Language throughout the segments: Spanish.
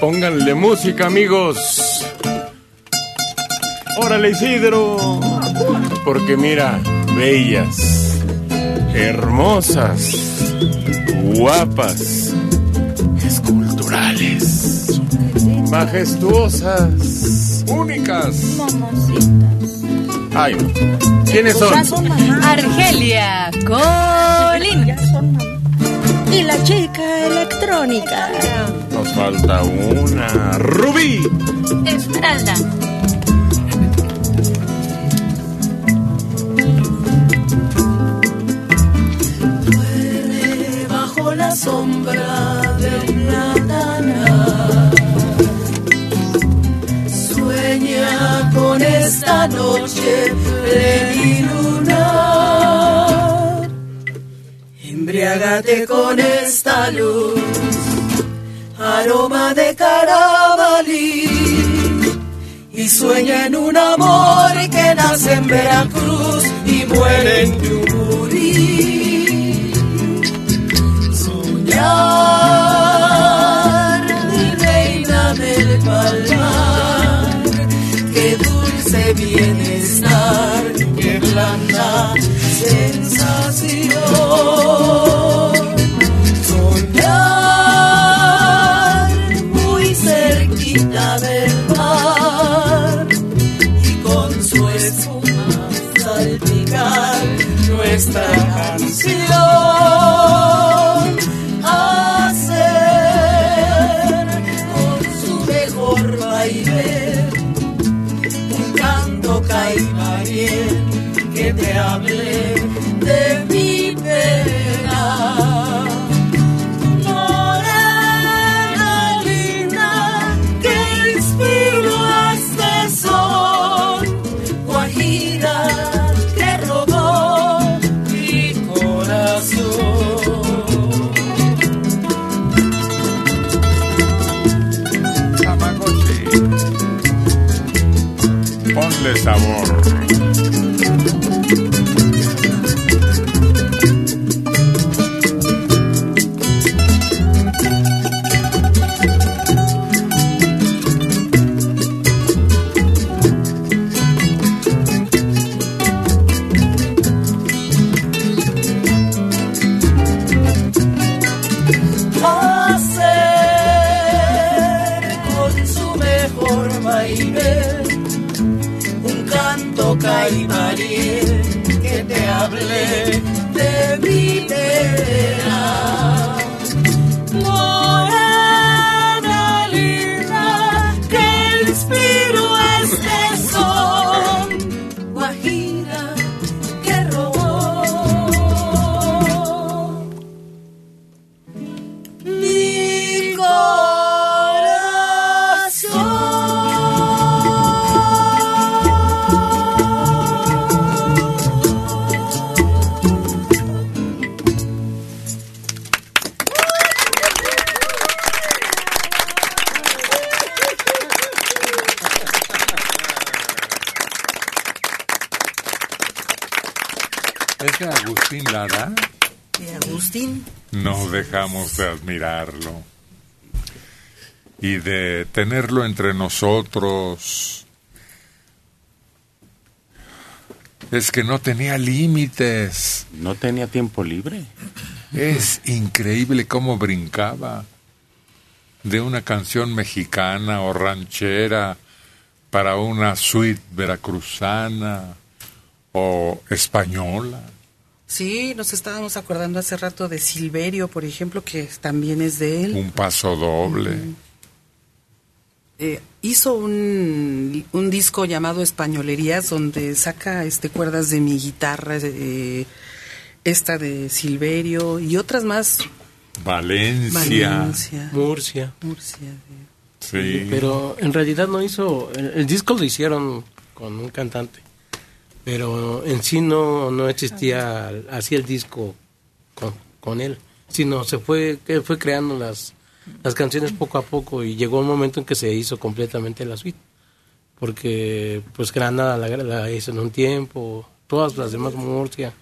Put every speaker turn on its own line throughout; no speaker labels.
Pónganle música, amigos. Órale, Isidro. Porque mira, bellas, hermosas, guapas, esculturales, majestuosas, únicas. Ay, no. ¿Quiénes son?
Argelia Colín.
Y la chica electrónica.
Falta una. Rubí.
Esmeralda.
bajo la sombra del plátano. Sueña con esta noche plenilunar. Embriágate con esta luz, aroma de carabalí. Y sueña en un amor que nace en Veracruz y muere en Yumurí. Soñar, mi reina del palmar, qué dulce bienestar, qué blanda sensación. Nuestra canción.
Sabor.
Y de tenerlo entre nosotros. Es que no tenía límites.
No tenía tiempo libre.
Es increíble cómo brincaba de una canción mexicana o ranchera para una suite veracruzana o española.
Sí, nos estábamos acordando hace rato de Silverio, por ejemplo, que también es de él.
Un paso doble.
Eh, hizo un, un disco llamado Españolerías donde saca este cuerdas de mi guitarra, eh, esta de Silverio y otras más.
Valencia.
Valencia,
Murcia.
Murcia.
Sí.
Pero en realidad no hizo. El, el disco lo hicieron con un cantante. Pero en sí no, no existía así el disco con, con él. Sino se fue, que fue creando las, las canciones poco a poco y llegó un momento en que se hizo completamente la suite. Porque pues Granada la, hizo en un tiempo, todas las demás Murcia,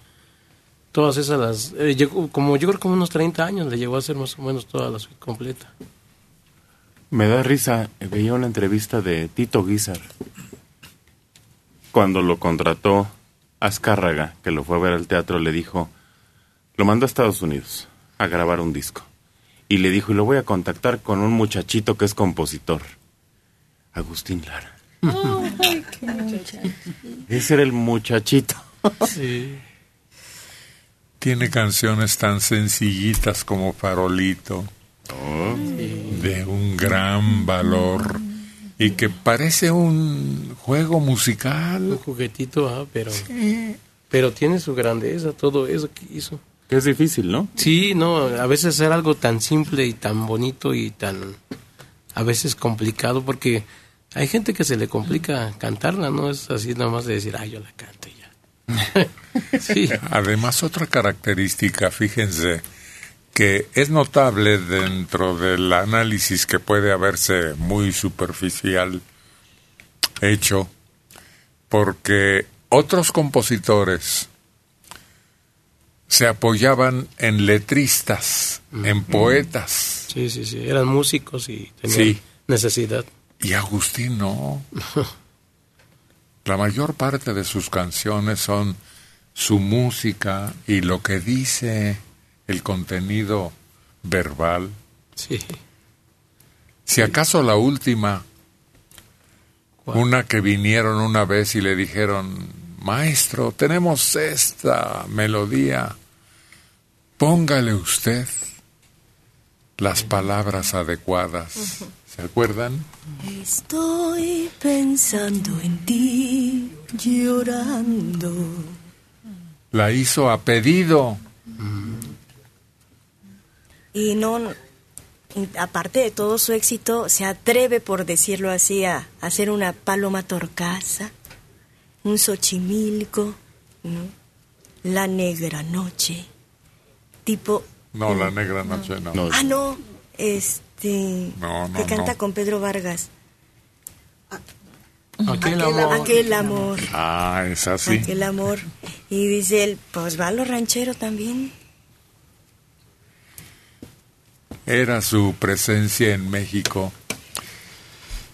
todas esas las... eh, llegó, como yo creo como unos 30 años le llegó a hacer más o menos toda la suite completa.
Me da risa, veía una entrevista de Tito Guizar. Cuando lo contrató Azcárraga, que lo fue a ver al teatro, le dijo, lo mandó a Estados Unidos a grabar un disco. Y le dijo, y lo voy a contactar con un muchachito que es compositor. Agustín Lara. Ese era el muchachito.
Tiene canciones tan sencillitas como Farolito, de un gran valor y que parece un juego
Un
musical.
juguetito, ah, pero, pero tiene su grandeza, todo eso que hizo.
Que es difícil, ¿no?
Sí, no, a veces hacer algo tan simple y tan bonito y tan a veces complicado porque hay gente que se le complica cantarla, no es así nada más de decir, ay, yo la canto y ya. sí,
Además, otra característica, fíjense, que es notable dentro del análisis que puede haberse muy superficial hecho, porque otros compositores se apoyaban en letristas, en poetas,
sí, sí, sí, eran músicos y tenían
Sí.
necesidad.
y Agustín no. La mayor parte de sus canciones son su música y lo que dice el contenido verbal.
Sí.
Si acaso la última,
¿Cuál?
una que vinieron una vez y le dijeron, maestro, tenemos esta melodía, póngale usted las palabras adecuadas. ¿Se acuerdan?
Estoy pensando en ti, llorando.
La hizo a pedido.
Y no, aparte de todo su éxito, se atreve, por decirlo así, a hacer una paloma torcaza, un xochimilco, ¿no? la negra noche, tipo...
No, la negra noche no.
No.
Ah, no, este...
No, no,
que canta
no.
con Pedro Vargas.
Aquel amor.
Aquel amor.
Ah, es así.
Aquel amor. Y dice él, pues va a los rancheros también.
Era su presencia en México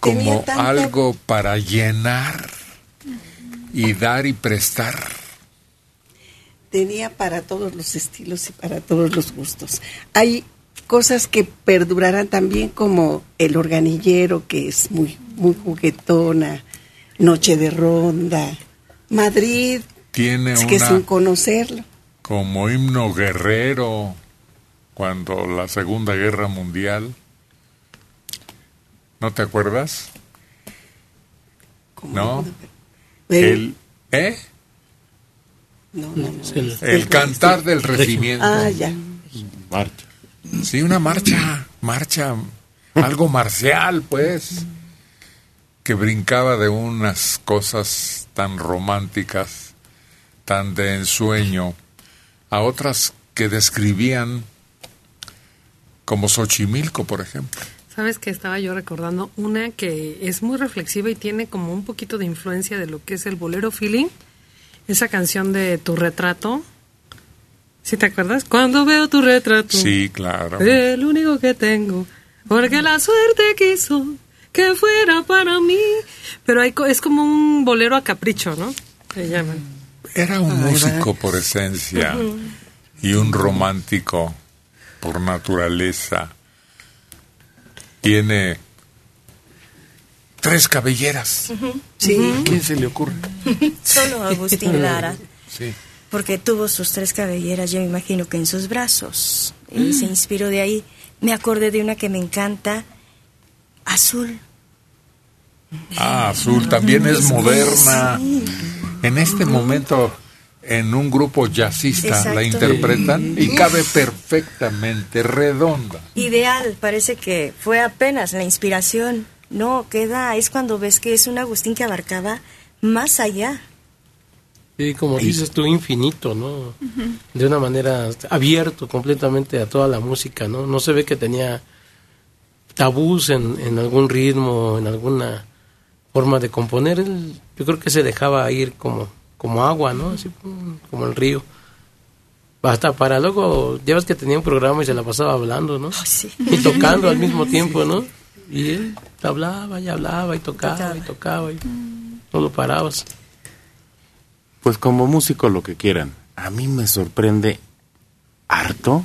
como
tanta-
algo para llenar y dar y prestar.
tenía para todos los estilos y para todos los gustos. Hay cosas que perdurarán también como el organillero, que es muy, muy juguetona, Noche de Ronda, Madrid,
Tiene
es que
una
sin conocerlo.
como himno guerrero cuando la Segunda Guerra Mundial. ¿No te acuerdas? No.
Pero-
El, ¿eh?
no, no,
el-
El cantar del regimiento.
Ah, ya.
Marcha.
Sí, una marcha, marcha, algo marcial, pues, que brincaba de unas cosas tan románticas, tan de ensueño, a otras que describían como Xochimilco, por ejemplo.
Sabes que estaba yo recordando una que es muy reflexiva y tiene como un poquito de influencia de lo que es el bolero feeling. Esa canción de Tu retrato. ¿Sí te acuerdas? Cuando veo tu retrato.
Sí, claro.
El único que tengo. Porque la suerte quiso que fuera para mí. Pero hay, co- es como un bolero a capricho, ¿no? Se llaman.
Era un músico por esencia y un romántico por naturaleza. Tiene tres cabelleras.
Sí,
¿Quién se le ocurre?
Solo Agustín Lara.
Sí.
porque tuvo sus tres cabelleras, yo me imagino que en sus brazos. Y se inspiró de ahí. Me acordé de una que me encanta, Azul.
Ah, Azul también es moderna. En este momento, en un grupo jazzista la interpretan y cabe perfectamente redonda.
Ideal, parece que fue apenas la inspiración. No, queda, es cuando ves que es un Agustín que abarcaba más allá.
Sí, como dices tú, infinito, ¿no? De una manera abierto completamente a toda la música, ¿no? No se ve que tenía tabús en, en algún ritmo, en alguna forma de componer. Él, yo creo que se dejaba ir como, como agua, ¿no? Así pum, como el río. Hasta para luego, ya ves que tenía un programa y se la pasaba hablando, ¿no?
sí.
Y tocando al mismo tiempo, ¿no? Y él hablaba y hablaba y tocaba y tocaba y no lo parabas.
Pues como músico lo que quieran. A mí me sorprende harto,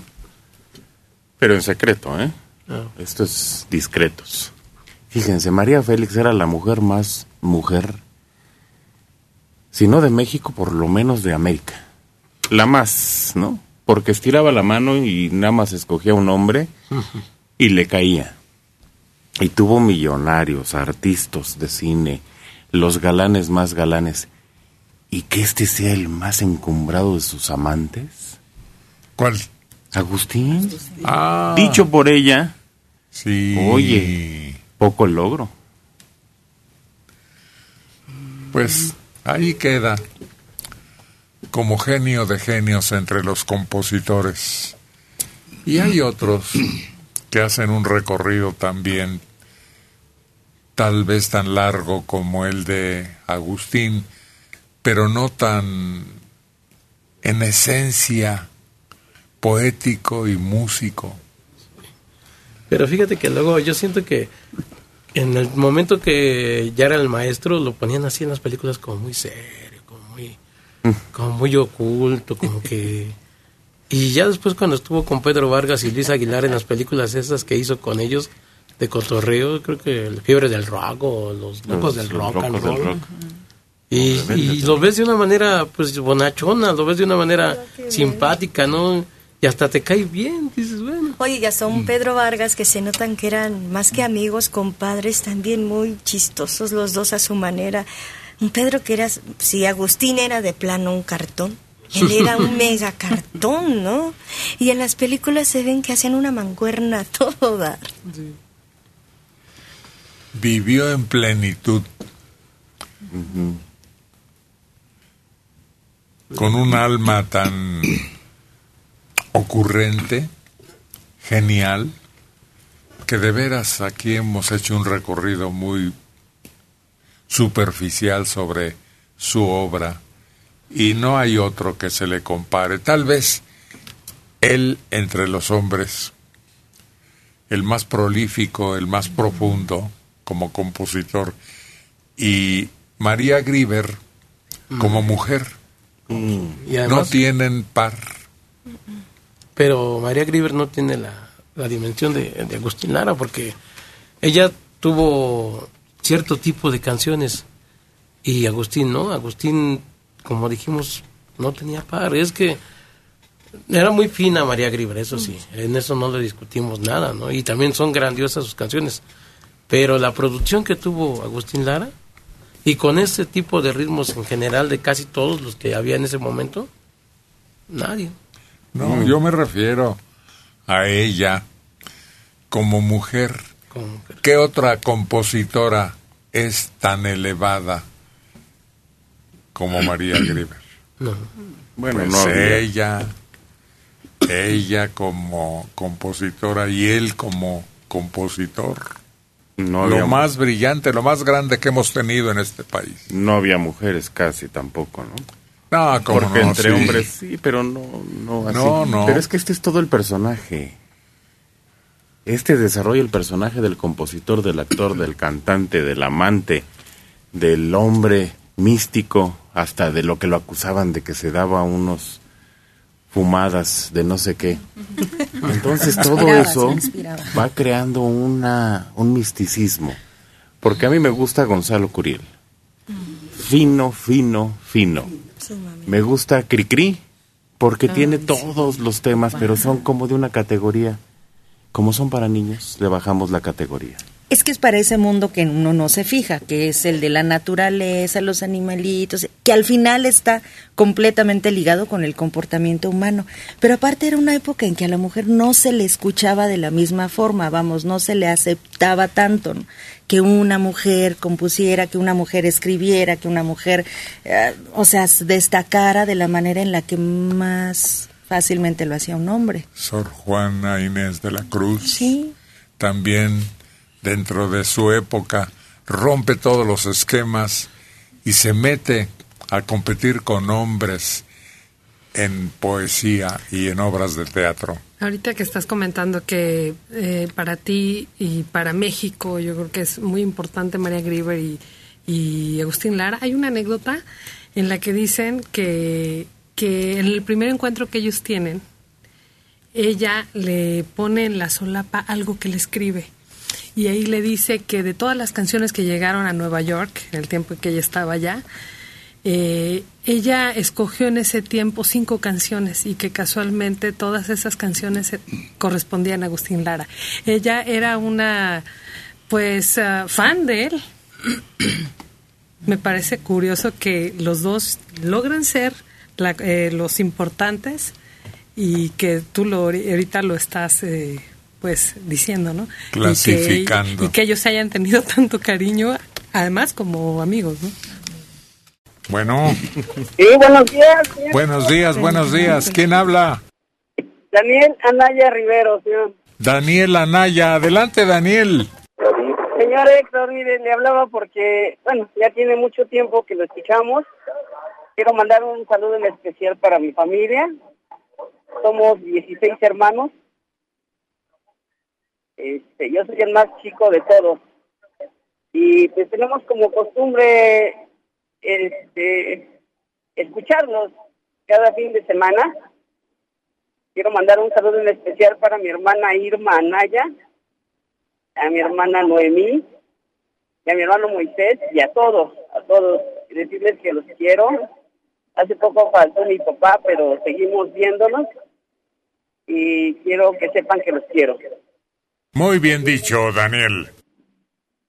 pero en secreto, ¿eh?
Ah.
Esto es discretos. Fíjense, María Félix era la mujer más mujer, si no de México, por lo menos de América. La más, ¿no? Porque estiraba la mano y nada más escogía un hombre y le caía. Y tuvo millonarios, artistas de cine, los galanes más galanes. ¿Y que este sea el más encumbrado de sus amantes?
¿Cuál?
Agustín.
Ah,
Dicho por ella,
sí.
Oye. poco logro.
Pues ahí queda como genio de genios entre los compositores. Y hay otros que hacen un recorrido también tal vez tan largo como el de Agustín, pero no tan en esencia poético y músico.
Pero fíjate que luego yo siento que en el momento que ya era el maestro lo ponían así en las películas como muy serio, como muy, como muy oculto, como que... Y ya después cuando estuvo con Pedro Vargas y Luis Aguilar en las películas esas que hizo con ellos de cotorreo, creo que el Fiebre del Rock o Los Locos del
Los
Rock and
del
Roll.
Rock.
Y, y lo ves de una manera pues bonachona, lo ves de una manera simpática, ¿no? Y hasta te cae bien, dices,
Oye, ya son Pedro Vargas que se notan que eran más que amigos, compadres, también muy chistosos los dos a su manera. Un Pedro que era, si Agustín era de plano un cartón, él era un mega cartón, ¿no? Y en las películas se ven que hacían una mancuerna a todo dar.
Vivió en plenitud. Con un alma tan ocurrente, genial, que de veras aquí hemos hecho un recorrido muy superficial sobre su obra y no hay otro que se le compare. Tal vez él entre los hombres, el más prolífico, el más profundo como compositor, y María Grieber como mujer.
Y
No tienen par.
Pero María Grieber no tiene la, la dimensión de, Agustín Lara porque ella tuvo cierto tipo de canciones y Agustín no, Agustín como dijimos no tenía par, es que era muy fina María Grieber, eso sí, en eso no le discutimos nada, ¿no? Y también son grandiosas sus canciones, pero la producción que tuvo Agustín Lara y con ese tipo de ritmos en general de casi todos los que había en ese momento, nadie.
No, yo me refiero a ella como mujer.
Como-
¿Qué otra compositora es tan elevada como María Grieber?
no.
Bueno,
Pues
no había.
ella, ella como compositora y él como compositor.
no había,
Lo más brillante, lo más grande que hemos tenido en este país.
no había mujeres casi tampoco, ¿no?
No, como
Porque
no,
entre
sí.
hombres sí, pero no, no así.
No, no.
Pero es que este es todo el personaje. Este desarrolla el personaje del compositor, del actor, del cantante, del amante, del hombre místico, hasta de lo que lo acusaban de que se daba unos fumadas de no sé qué. Entonces todo eso va creando una, un misticismo. Porque a mí me gusta Gonzalo Curiel. Fino, fino, fino. Me gusta Cricri porque tiene todos los temas, pero son como de una categoría. Como son para niños, le bajamos la categoría.
Es que es para ese mundo que uno no se fija, que es el de la naturaleza, los animalitos, que al final está completamente ligado con el comportamiento humano. Pero aparte era una época en que a la mujer no se le escuchaba de la misma forma, vamos, no se le aceptaba tanto ¿no? que una mujer compusiera, que una mujer escribiera, que una mujer, eh, o sea, destacara de la manera en la que más fácilmente lo hacía un hombre.
Sor Juana Inés de la Cruz.
Sí.
También dentro de su época rompe todos los esquemas y se mete a competir con hombres en poesía y en obras de teatro.
Ahorita que estás comentando que eh, para ti y para México, yo creo que es muy importante María Grieber y, y Agustín Lara, hay una anécdota en la que dicen que, que en el primer encuentro que ellos tienen, ella le pone en la solapa algo que le escribe. Y ahí le dice que de todas las canciones que llegaron a Nueva York, en el tiempo que ella estaba allá, eh, ella escogió en ese tiempo cinco canciones y que casualmente todas esas canciones correspondían a Agustín Lara. Ella era una, pues, ah, fan de él. Me parece curioso que los dos logran ser la- eh, los importantes y que tú lo, ahorita lo estás, eh, pues, diciendo, ¿no? Y que-
Clasificando.
Y que, ellos se hayan tenido tanto cariño, además como amigos, ¿no?
Bueno,
Sí, buenos días. señor.
buenos días, buenos días. ¿Quién habla?
Daniel Anaya Rivero, señor.
Daniel Anaya. Adelante, Daniel.
Señor Héctor, mire, le hablaba porque, bueno, ya tiene mucho tiempo que lo escuchamos. Quiero mandar un saludo en especial para mi familia. Somos 16 hermanos. Este, yo soy el más chico de todos. Y pues tenemos como costumbre este, escucharlos cada fin de semana. Quiero mandar un saludo en especial para mi hermana Irma Anaya, a mi hermana Noemí, y a mi hermano Moisés, y a todos, a todos, y decirles que los quiero. Hace poco faltó mi papá, pero seguimos viéndonos, y quiero que sepan que los quiero.
Muy bien dicho, Daniel.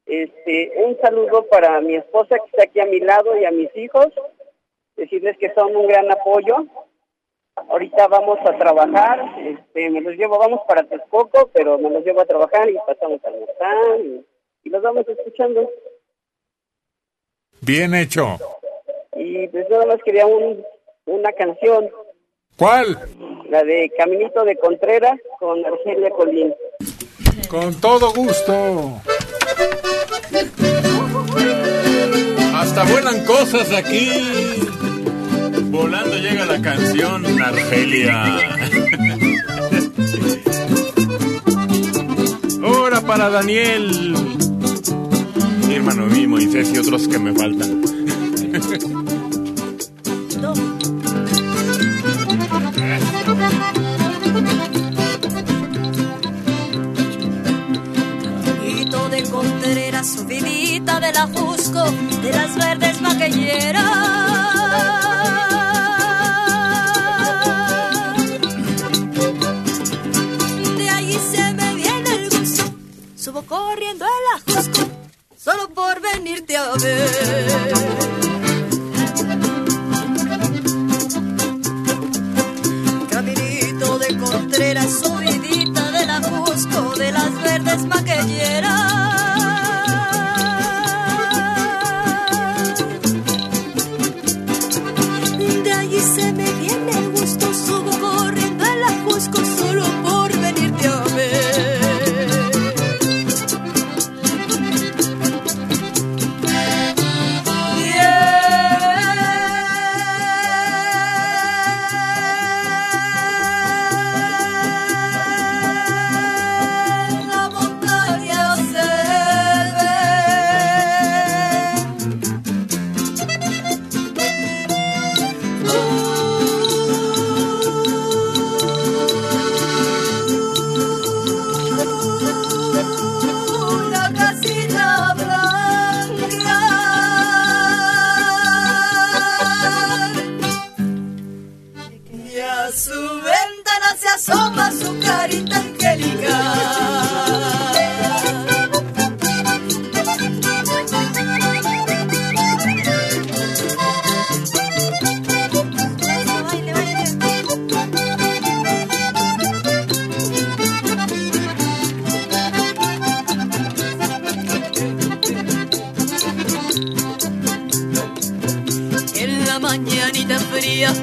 Este, un saludo para mi esposa que está aquí a mi lado y a mis hijos, decirles que son un gran apoyo. Ahorita vamos a trabajar, este, me los llevo, vamos para Texcoco, pero me los llevo a trabajar y pasamos a almorzar y, y los vamos escuchando.
Bien hecho.
Y pues nada más quería un, una canción,
¿Cuál?
la de Caminito de Contreras con Argelia Colín.
Con todo gusto.
Hasta vuelan cosas aquí. Volando llega la canción Argelia. Ahora para Daniel. Mi hermano mi Moisés y otros que me faltan.
Contreras, subidita de la Jusco, de las verdes maquilleras. De ahí se me viene el gusto, subo corriendo a la Jusco, solo por venirte a ver. Caminito de Contreras, subidita de la Jusco, de las verdes maquilleras.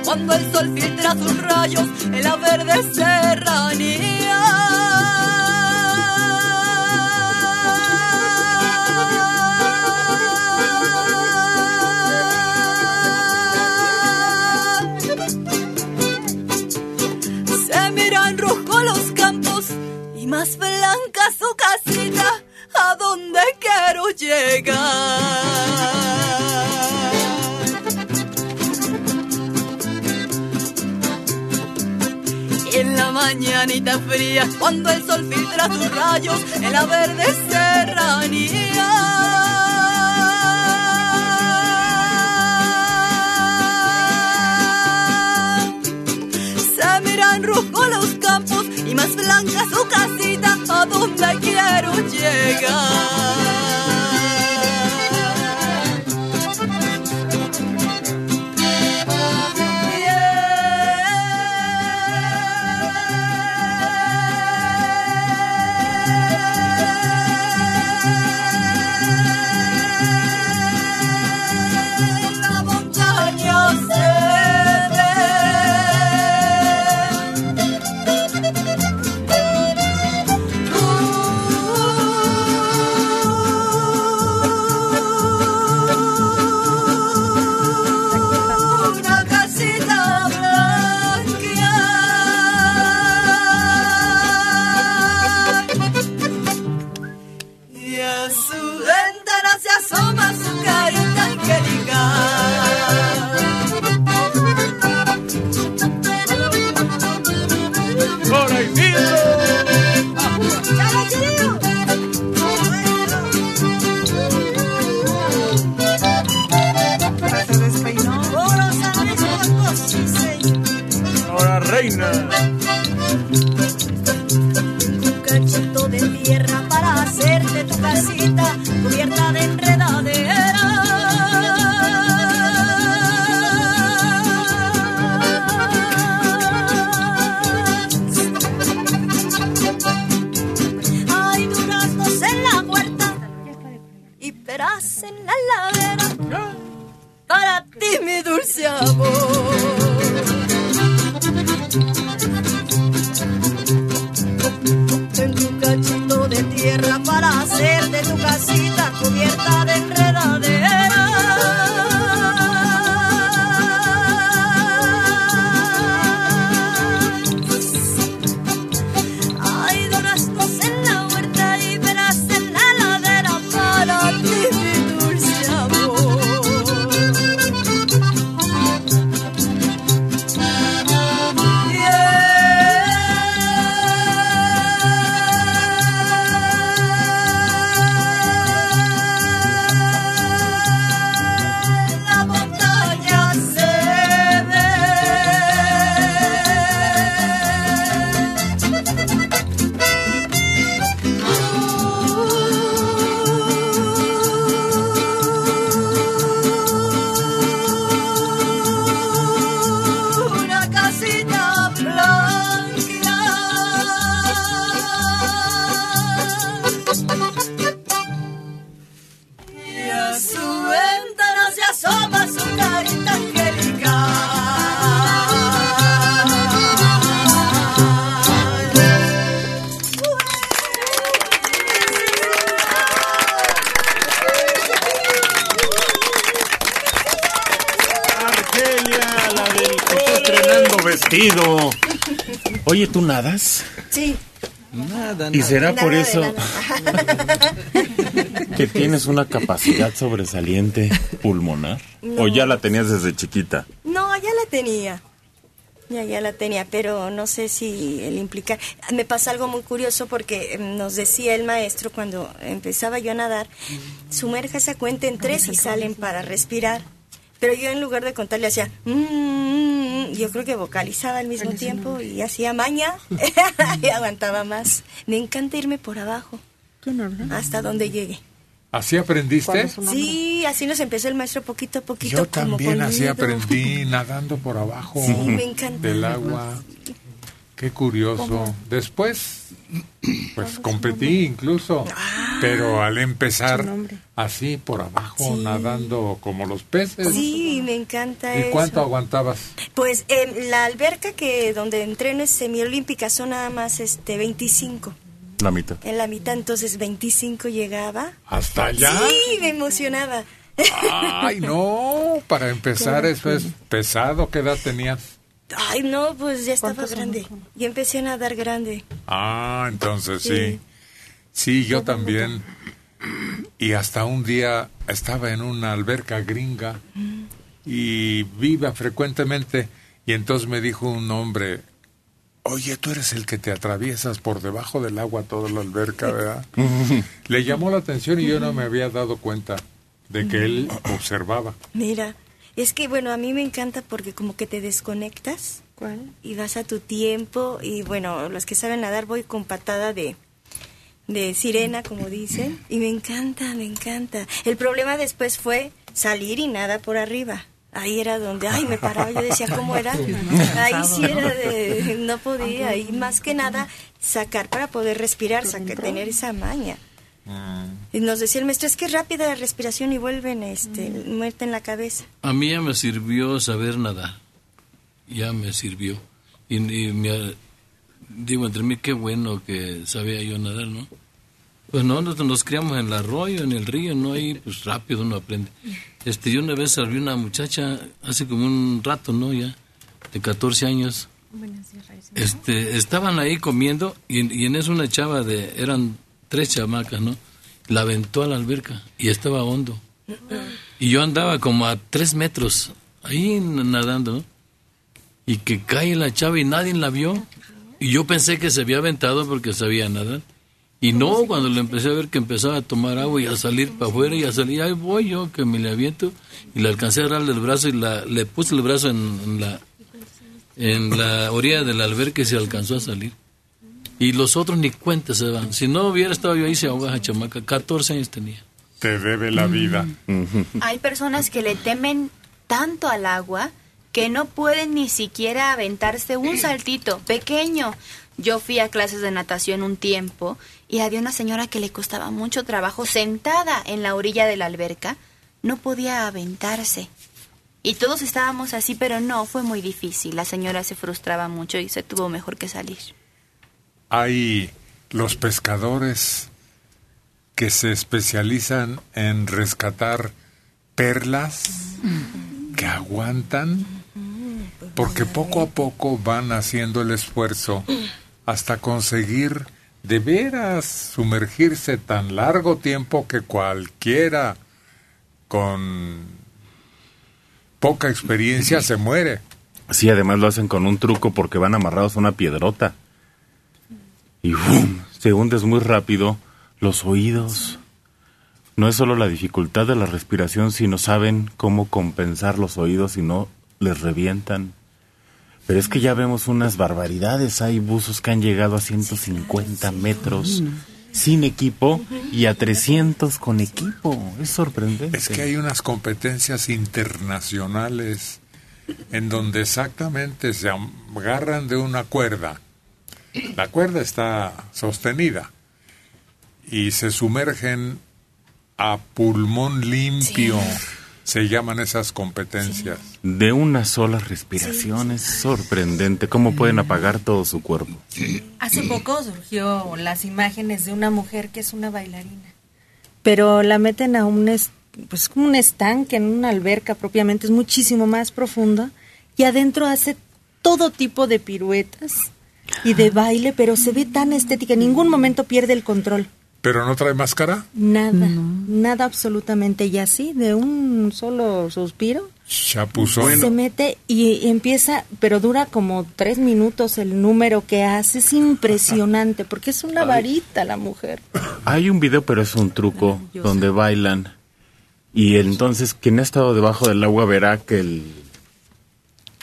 Cuando el sol filtra sus rayos en la verde sus rayos en la verde serranía. Rojo los campos y más blanca su casita, a donde quiero llegar.
Oye, ¿tú nadas?
Sí.
Nada,
¿Y será por
Nada
eso
nada.
que tienes una capacidad sobresaliente pulmonar? ¿O ya la tenías desde chiquita?
No, ya la tenía. Ya, ya la tenía, pero no sé si el implicar. Me pasa algo muy curioso porque eh, nos decía el maestro cuando empezaba yo a nadar, sumerja esa cuenta en tres y salen para respirar. Pero yo en lugar de contarle hacía, "Mm, mm, mm", yo creo que vocalizaba al mismo tiempo y hacía maña y aguantaba más. Me encanta irme por abajo, hasta donde llegue.
¿Así aprendiste?
Sí, así nos empezó el maestro poquito a poquito.
Yo
como
también así aprendí nadando por abajo
Sí, me encanta.
del agua. Qué curioso. Después, pues competí incluso,
Ah.
pero al empezar así por abajo,
Sí.
nadando como los peces.
Sí, me encanta
¿Y
eso.
cuánto aguantabas?
Pues en la alberca que donde entreno es semiolímpica son nada más este 25.
La mitad.
En la mitad entonces 25 llegaba.
¿Hasta allá?
Sí, me emocionaba.
Ay, no, para empezar eso es pesado. ¿Qué edad tenías?
Ay, no, pues ya estaba
¿Cuántos
grande. Y empecé a nadar grande.
Ah, entonces sí.
Sí.
Sí, yo también. Y hasta un día estaba en una alberca gringa y viva frecuentemente. Y entonces me dijo un hombre, oye, tú eres el que te atraviesas por debajo del agua toda la alberca, ¿verdad? Le llamó la atención y yo no me había dado cuenta de que él observaba.
Mira, es que bueno, a mí me encanta porque como que te desconectas y vas a tu tiempo y bueno, los que saben nadar voy con patada de de sirena, como dicen, y me encanta, me encanta. El problema después fue salir y nada por arriba. Ahí era donde, ay, me paraba, yo decía, ¿cómo era? Ahí sí era de, no podía, y más que nada sacar para poder respirar, sacar, tener esa maña. Y nos decía el maestro, es que rápida la respiración y vuelven, este, muerte en la cabeza.
A mí ya me sirvió saber nadar. Ya me sirvió. Y, y me, digo, entre mí, qué bueno que sabía yo nadar, ¿no? Pues no, nosotros nos criamos en el arroyo, en el río, ¿no? Ahí, pues rápido uno aprende. Este, yo una vez salví una muchacha, hace como un rato, ¿no? Ya, de 14 años. Este, estaban ahí comiendo y, y en eso una chava de, eran tres chamacas, ¿no? La aventó a la alberca y estaba hondo. Y yo andaba como a tres metros ahí nadando, ¿no? Y que cae la chava y nadie la vio. Y yo pensé que se había aventado porque sabía nadar. Y no, cuando le empecé a ver que empezaba a tomar agua y a salir para afuera y a salir, ahí voy yo que me le aviento y le alcancé a agarrarle el brazo y la, le puse el brazo en, la en la orilla de la alberca y se alcanzó a salir. Y los otros ni cuenta se van. Si no hubiera estado yo ahí, se ahoga esa chamaca. 14 años tenía.
Te debe la vida.
Hay personas que le temen tanto al agua que no pueden ni siquiera aventarse un saltito pequeño. Yo fui a clases de natación un tiempo y había una señora que le costaba mucho trabajo sentada en la orilla de la alberca. No podía aventarse. Y todos estábamos así, pero no, fue muy difícil. La señora se frustraba mucho y se tuvo mejor que salir.
Hay los pescadores que se especializan en rescatar perlas que aguantan porque poco a poco van haciendo el esfuerzo hasta conseguir de veras sumergirse tan largo tiempo que cualquiera con poca experiencia se muere.
Sí, además lo hacen con un truco porque van amarrados a una piedrota. Y ¡bum! se hundes muy rápido los oídos. No es solo la dificultad de la respiración, sino saben cómo compensar los oídos y no les revientan. Pero es que ya vemos unas barbaridades. Hay buzos que han llegado a 150 metros sin equipo y a 300 con equipo. Es sorprendente.
Es que hay unas competencias internacionales en donde exactamente se agarran de una cuerda. La cuerda está sostenida y se sumergen a pulmón limpio. Se llaman esas competencias.
De una sola respiración es sorprendente cómo pueden apagar todo su cuerpo.
Hace poco surgió las imágenes de una mujer que es una bailarina, pero la meten a un es- pues como un estanque en una alberca propiamente es muchísimo más profundo y adentro hace todo tipo de piruetas y de baile, pero se ve tan estética, en ningún momento pierde el control.
¿Pero no trae máscara?
Nada, nada absolutamente y así de un solo suspiro
Chapuzón.
se mete y empieza, pero dura como tres minutos el número que hace, es impresionante, porque es una varita la mujer.
Hay un video, pero es un truco, donde bailan. Y entonces quien ha estado debajo del agua verá que el...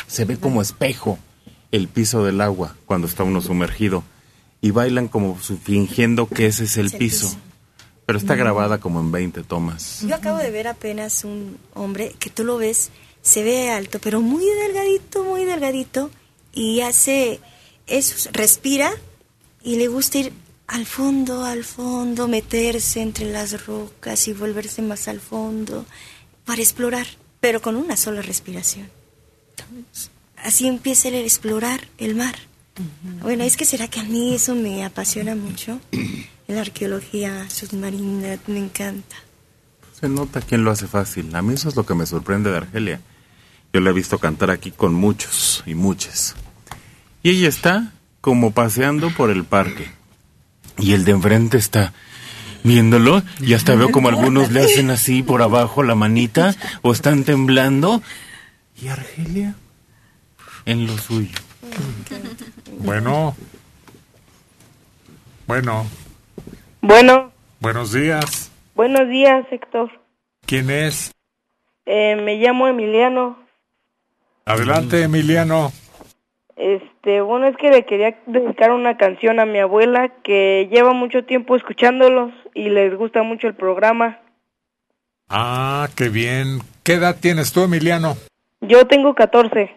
se ve como espejo el piso del agua cuando está uno sumergido. Y bailan como fingiendo que ese es el
Es el
piso.
piso.
Pero está
Mm.
grabada como en 20 tomas.
Yo acabo de ver apenas un hombre que tú lo ves, se ve alto, pero muy delgadito, muy delgadito, y hace eso, respira y le gusta ir al fondo, al fondo, meterse entre las rocas y volverse más al fondo para explorar, pero con una sola respiración. Así empieza él a explorar el mar. Bueno, es que será que a mí eso me apasiona mucho. La arqueología submarina me encanta.
Se nota quién lo hace fácil. A mí eso es lo que me sorprende de Argelia. Yo la he visto cantar aquí con muchos y muchas. Y ella está como paseando por el parque. Y el de enfrente está viéndolo y hasta veo como algunos le hacen así por abajo la manita o están temblando. Y Argelia en lo suyo.
Bueno. Bueno.
Bueno,
Buenos días.
buenos días, Héctor.
¿Quién es?
Eh, me llamo Emiliano.
Adelante, Emiliano.
Este, bueno, es que le quería dedicar una canción a mi abuela que lleva mucho tiempo escuchándolos y les gusta mucho el programa.
Ah, qué bien. ¿Qué edad tienes tú, Emiliano?
Yo tengo 14.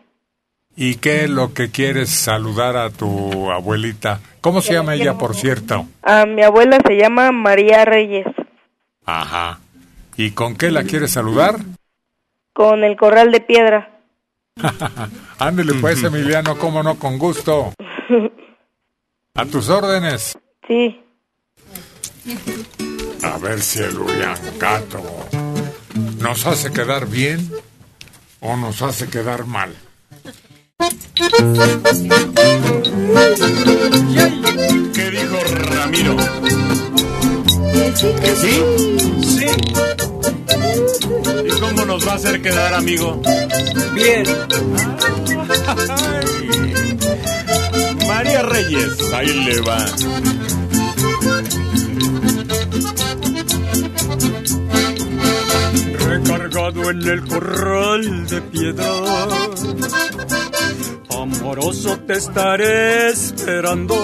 ¿Y qué es lo que quieres saludar a tu abuelita? ¿Cómo se llama ella, por cierto?
A mi abuela se llama María Reyes,
Ajá. ¿Y con qué la quieres saludar?
con el corral de piedra.
Ándele pues, Emiliano, cómo no, con gusto. A tus órdenes.
Sí.
A ver si el Uriangato nos hace quedar bien o nos hace quedar mal.
¿Qué dijo Ramiro? ¿Que sí? Sí. ¿Y cómo nos va a hacer quedar, amigo?
Bien.
María Reyes, ahí le va.
Recargado en el corral de piedra. Amoroso te estaré esperando.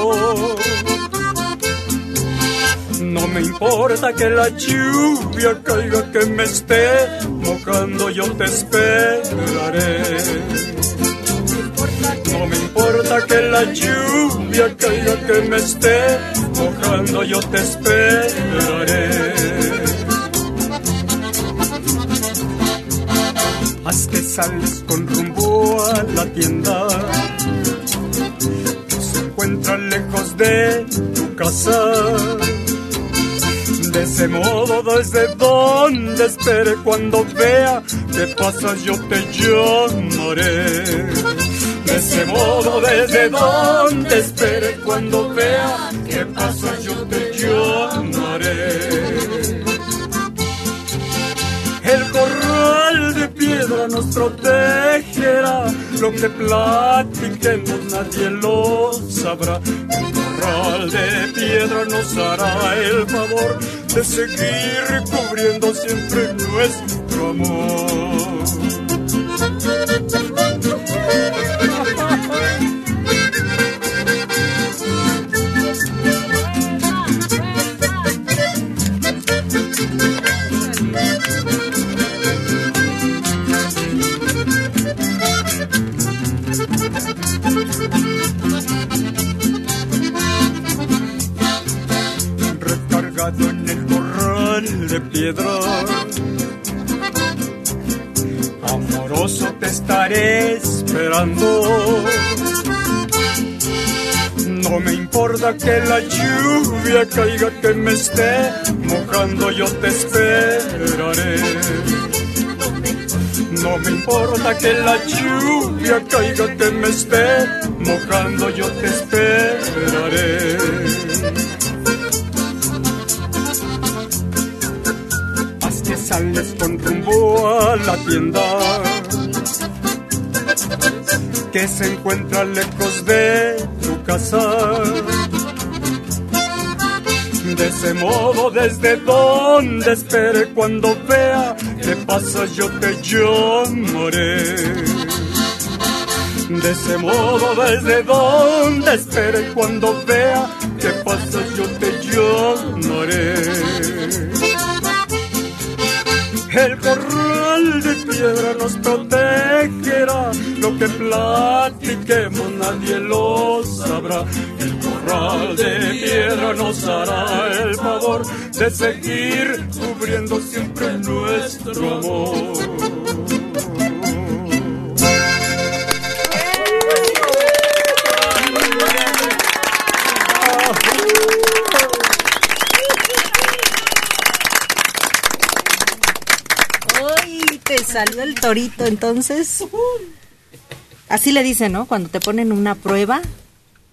No me importa que la lluvia caiga, que me esté mojando, yo te esperaré. No me importa que la lluvia caiga, que me esté mojando, yo te esperaré. Haz que sales con rumbo a la tienda que se encuentra lejos de tu casa. De ese modo, desde donde espere cuando vea que pasas, yo te llamaré. De ese modo, desde donde espere cuando vea que pasas, piedra nos protegerá. Lo que platiquemos nadie lo sabrá. El corral de piedra nos hará el favor de seguir cubriendo siempre nuestro amor. De piedra. Amoroso te estaré esperando. No me importa que la lluvia caiga, que me esté mojando, yo te esperaré. No me importa que la lluvia caiga, que me esté mojando, yo te esperaré. Sales con rumbo a la tienda que se encuentra lejos de tu casa. De ese modo, desde donde espere cuando vea que pasas, yo te llamaré. De ese modo, desde donde espere cuando vea que pasas, yo te llamaré. El corral de piedra nos protegerá, lo que platiquemos nadie lo sabrá. El corral de piedra nos hará el favor de seguir cubriendo siempre nuestro amor.
Salió el torito, entonces. Así le dicen, ¿no? Cuando te ponen una prueba,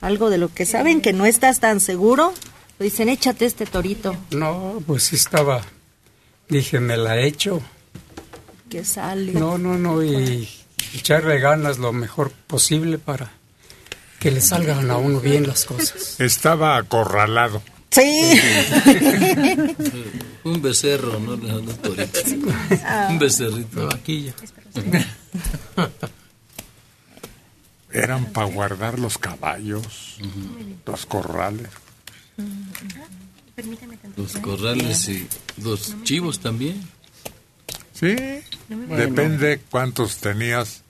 algo de lo que saben que no estás tan seguro, le dicen, échate este torito.
No, pues sí estaba. Dije, me la echo.
Que sale.
No, no, no, y echarle ganas lo mejor posible para que le salgan a uno bien las cosas.
Estaba acorralado.
Sí.
Un becerro, no, no, no torito. Un becerrito.
vaquilla.
Eran para guardar los caballos, los corrales.
Los corrales y los chivos también.
Sí, depende cuántos tenías.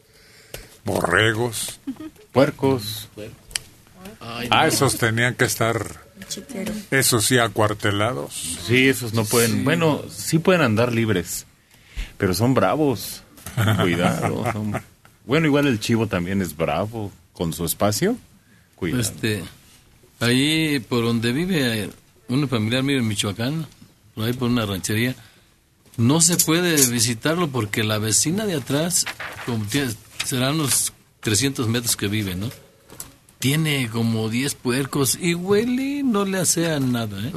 Borregos.
Puercos.
Ah, esos tenían que estar, esos sí, acuartelados.
Sí, esos no pueden. Bueno, sí pueden andar libres, pero son bravos. Cuidado. son- Bueno, igual el chivo también es bravo con su espacio. Cuidado.
Este, ahí por donde vive eh, un familiar mío en Michoacán, por ahí por una ranchería, no se puede visitarlo porque la vecina de atrás, como tiene- serán unos 300 metros que vive, ¿no? Tiene como 10 puercos y huele, no le hace nada, ¿eh?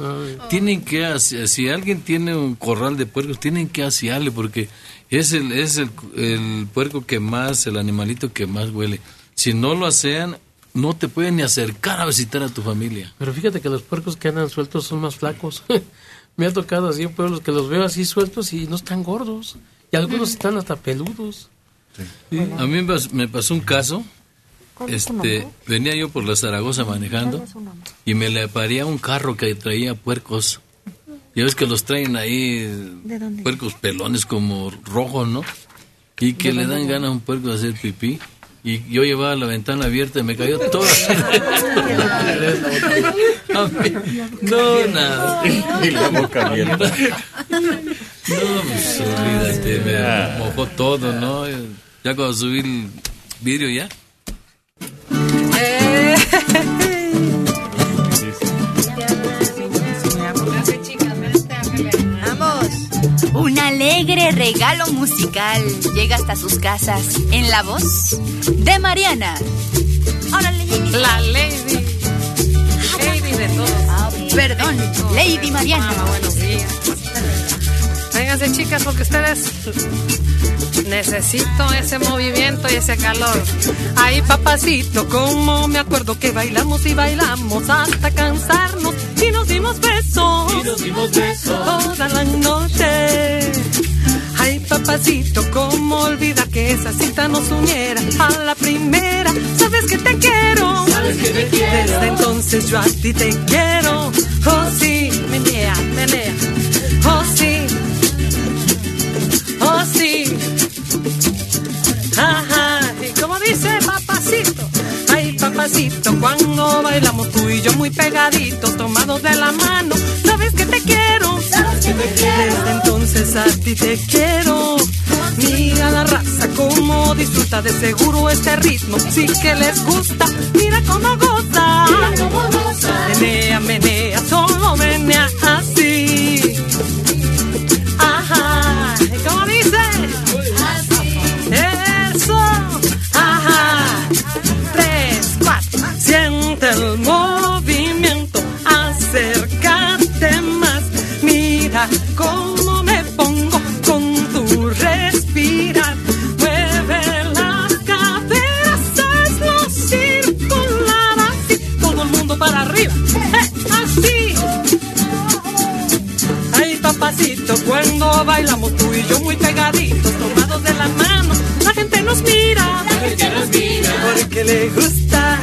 Tienen que, ase- si alguien tiene un corral de puercos, tienen que asearle porque es el, es el, el puerco que más, el animalito que más huele. Si no lo asean, no te pueden ni acercar a visitar a tu familia.
Pero fíjate que los puercos que andan sueltos son más flacos. Me ha tocado así en pueblos que los veo así sueltos y no están gordos. Y algunos están hasta peludos.
A mí me pasó un caso, este, venía yo por la Zaragoza manejando y me le paría un carro que traía puercos. Ya ves que los traen ahí, puercos pelones como rojos, ¿no? Y que
¿De
le dan ganas a un puerco de hacer pipí. Y yo llevaba la ventana abierta y me cayó todo. A mí- no, nada.
Y la boca abierta.
No, pues olvídate, me mojó todo, ¿no? Ya cuando subí el vidrio ya.
Un alegre regalo musical llega hasta sus casas en la voz de Mariana. Órale,
La Lady. Lady de todos.
Ah, perdón, Lady Mariana.
Ah, buenos días. Vénganse, chicas, porque ustedes necesito ese movimiento y ese calor. Ay, papacito, como me acuerdo que bailamos y bailamos hasta cansarnos y nos dimos besos.
Y nos dimos besos.
toda la noche. Ay, papacito, cómo olvidar que esa cita nos uniera a la primera. Sabes que te quiero.
Sabes que te quiero.
Desde entonces yo a ti te quiero. Oh, sí, menea, menea. Oh, sí. Oh, sí. Ajá. Y como dice papacito. Ay, papacito, cuando bailamos tú y yo muy pegaditos, tomados de la mano. Sabes que te quiero.
Sabes que te quiero.
Desde entonces a ti te quiero. Mira la raza como disfruta de seguro este ritmo. Sí que les gusta. Mira cómo goza.
Mira cómo goza.
Menea, menea, solo menea así. Ajá. ¿Y cómo bailamos tú y yo muy pegaditos, tomados de la mano, la gente nos mira.
La gente nos mira.
Porque le gusta.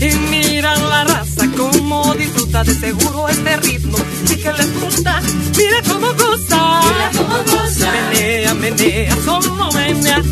Y mira la raza como disfruta de seguro este ritmo. Y que les gusta. Mira cómo goza.
Mira cómo goza.
Menea, menea, solo menea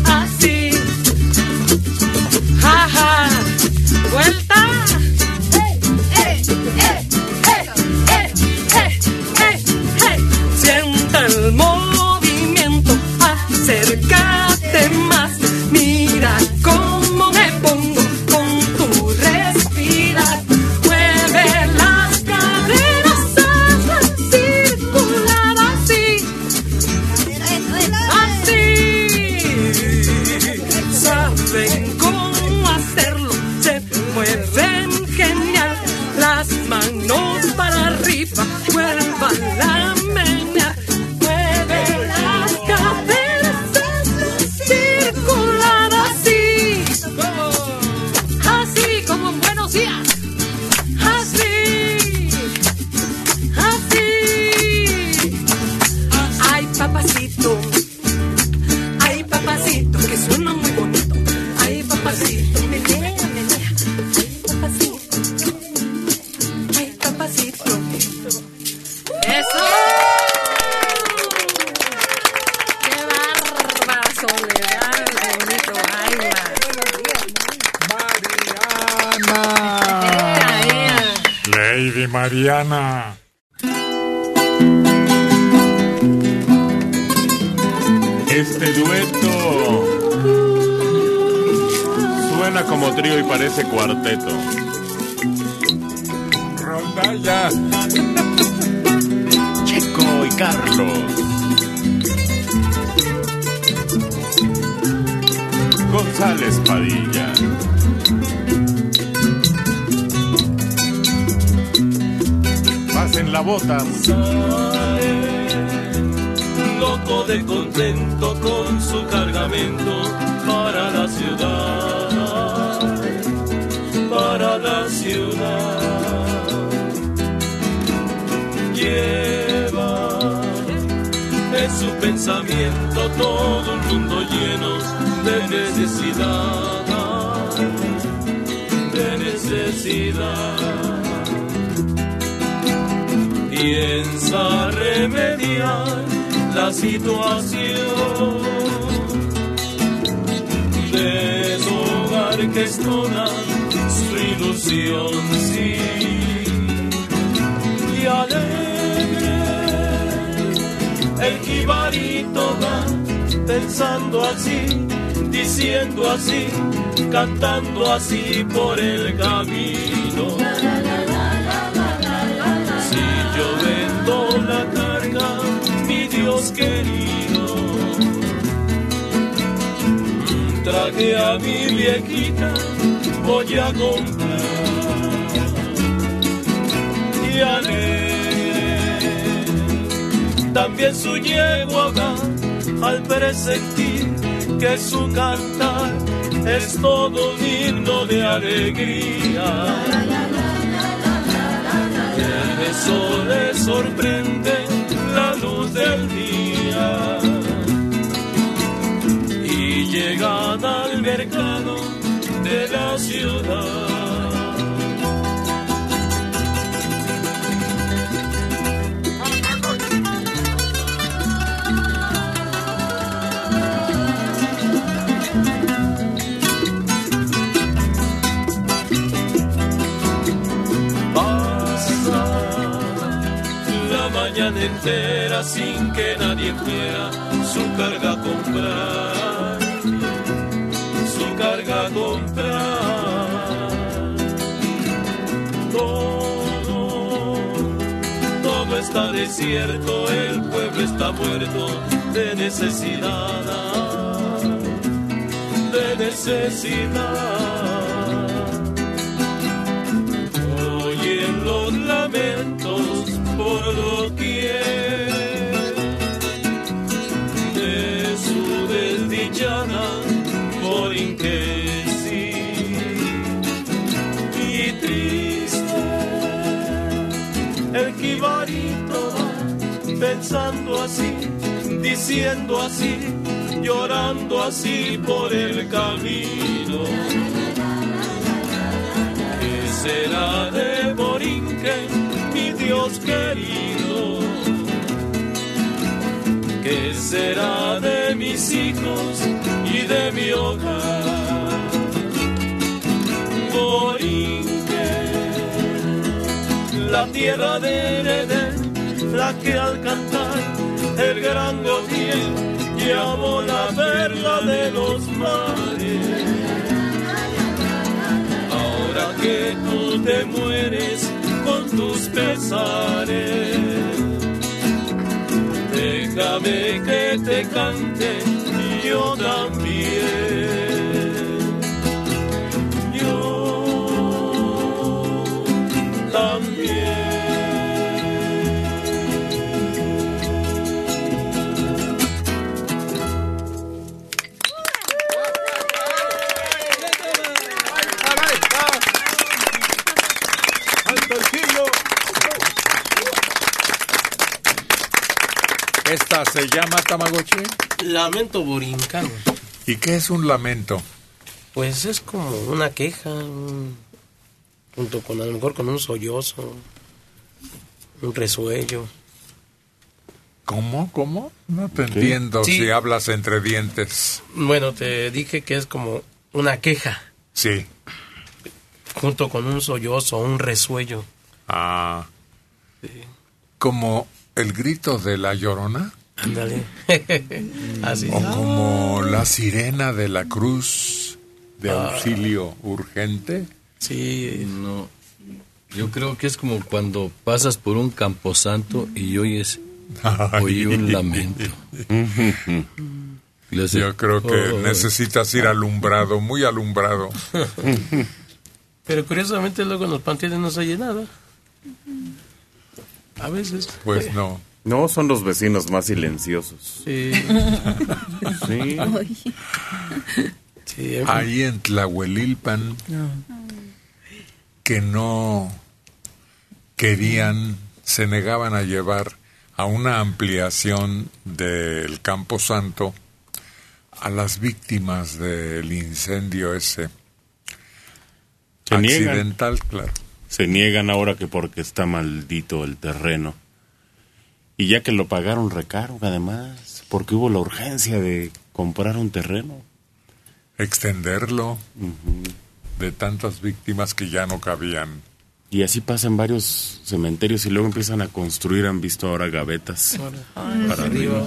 cantando así por el camino. Si yo vendo la carga, mi Dios querido, traje a mi viejita, voy a comprar y alegre. También su yegua al presentir que su cantar es todo un himno de alegría. En eso le sorprende la luz del día. Y llegan al mercado de la ciudad. Sin que nadie quiera su carga comprar, su carga comprar. Todo, todo está desierto, el pueblo está muerto de necesidad, de necesidad. Oyen los lamentos por doquier pensando así, diciendo así, llorando así por el camino. ¿Qué será de Borinque, mi Dios querido? ¿Qué será de mis hijos y de mi hogar? Borinque, la tierra de Edén, la que al cantar el gran Gabriel llamó la perla de los mares. Ahora que tú te mueres con tus pesares, déjame que te cante yo
Lamento.
¿Y qué es un lamento?
Pues es como una queja, un- junto con a lo mejor con un sollozo, un resuello.
¿Cómo? ¿Cómo? No te
Sí.
entiendo
Sí.
si hablas entre dientes.
Bueno, te dije que es como una queja.
Sí.
Junto con un sollozo, un resuello.
Ah. Como el grito de la llorona.
Ándale. Así.
O como la sirena de la cruz de
Ah.
auxilio urgente.
Sí.
No. Yo creo que es como cuando pasas por un camposanto y oyes oí un lamento. Hace,
Yo creo que
"Oh".
necesitas ir alumbrado, muy alumbrado.
Pero curiosamente luego en los panteones no se oye nada. A veces.
Pues no.
No, son los vecinos más silenciosos.
Sí.
Sí.
Sí, en fin.
Ahí en Tlahuelilpan, que no querían, se negaban a llevar a una ampliación del Campo Santo a las víctimas del incendio ese.
Se niegan.
Accidental, claro.
Se niegan ahora que porque está maldito el terreno. Y ya que lo pagaron recaro, además, porque hubo la urgencia de comprar un terreno.
Extenderlo de tantas víctimas que ya no cabían.
Y así pasa en varios cementerios y luego empiezan a construir, han visto ahora gavetas para arriba.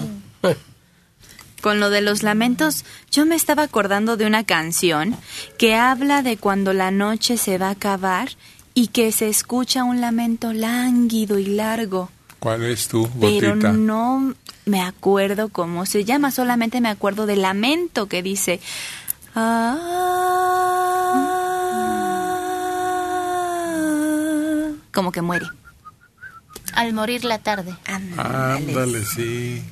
Con lo de los lamentos, yo me estaba acordando de una canción que habla de cuando la noche se va a acabar y que se escucha un lamento lánguido y largo.
¿Cuál es tu
Pero
gotita?
no me acuerdo cómo se llama, solamente me acuerdo del lamento que dice... "Ah", como que muere.
Al morir la tarde.
Ándale, sí.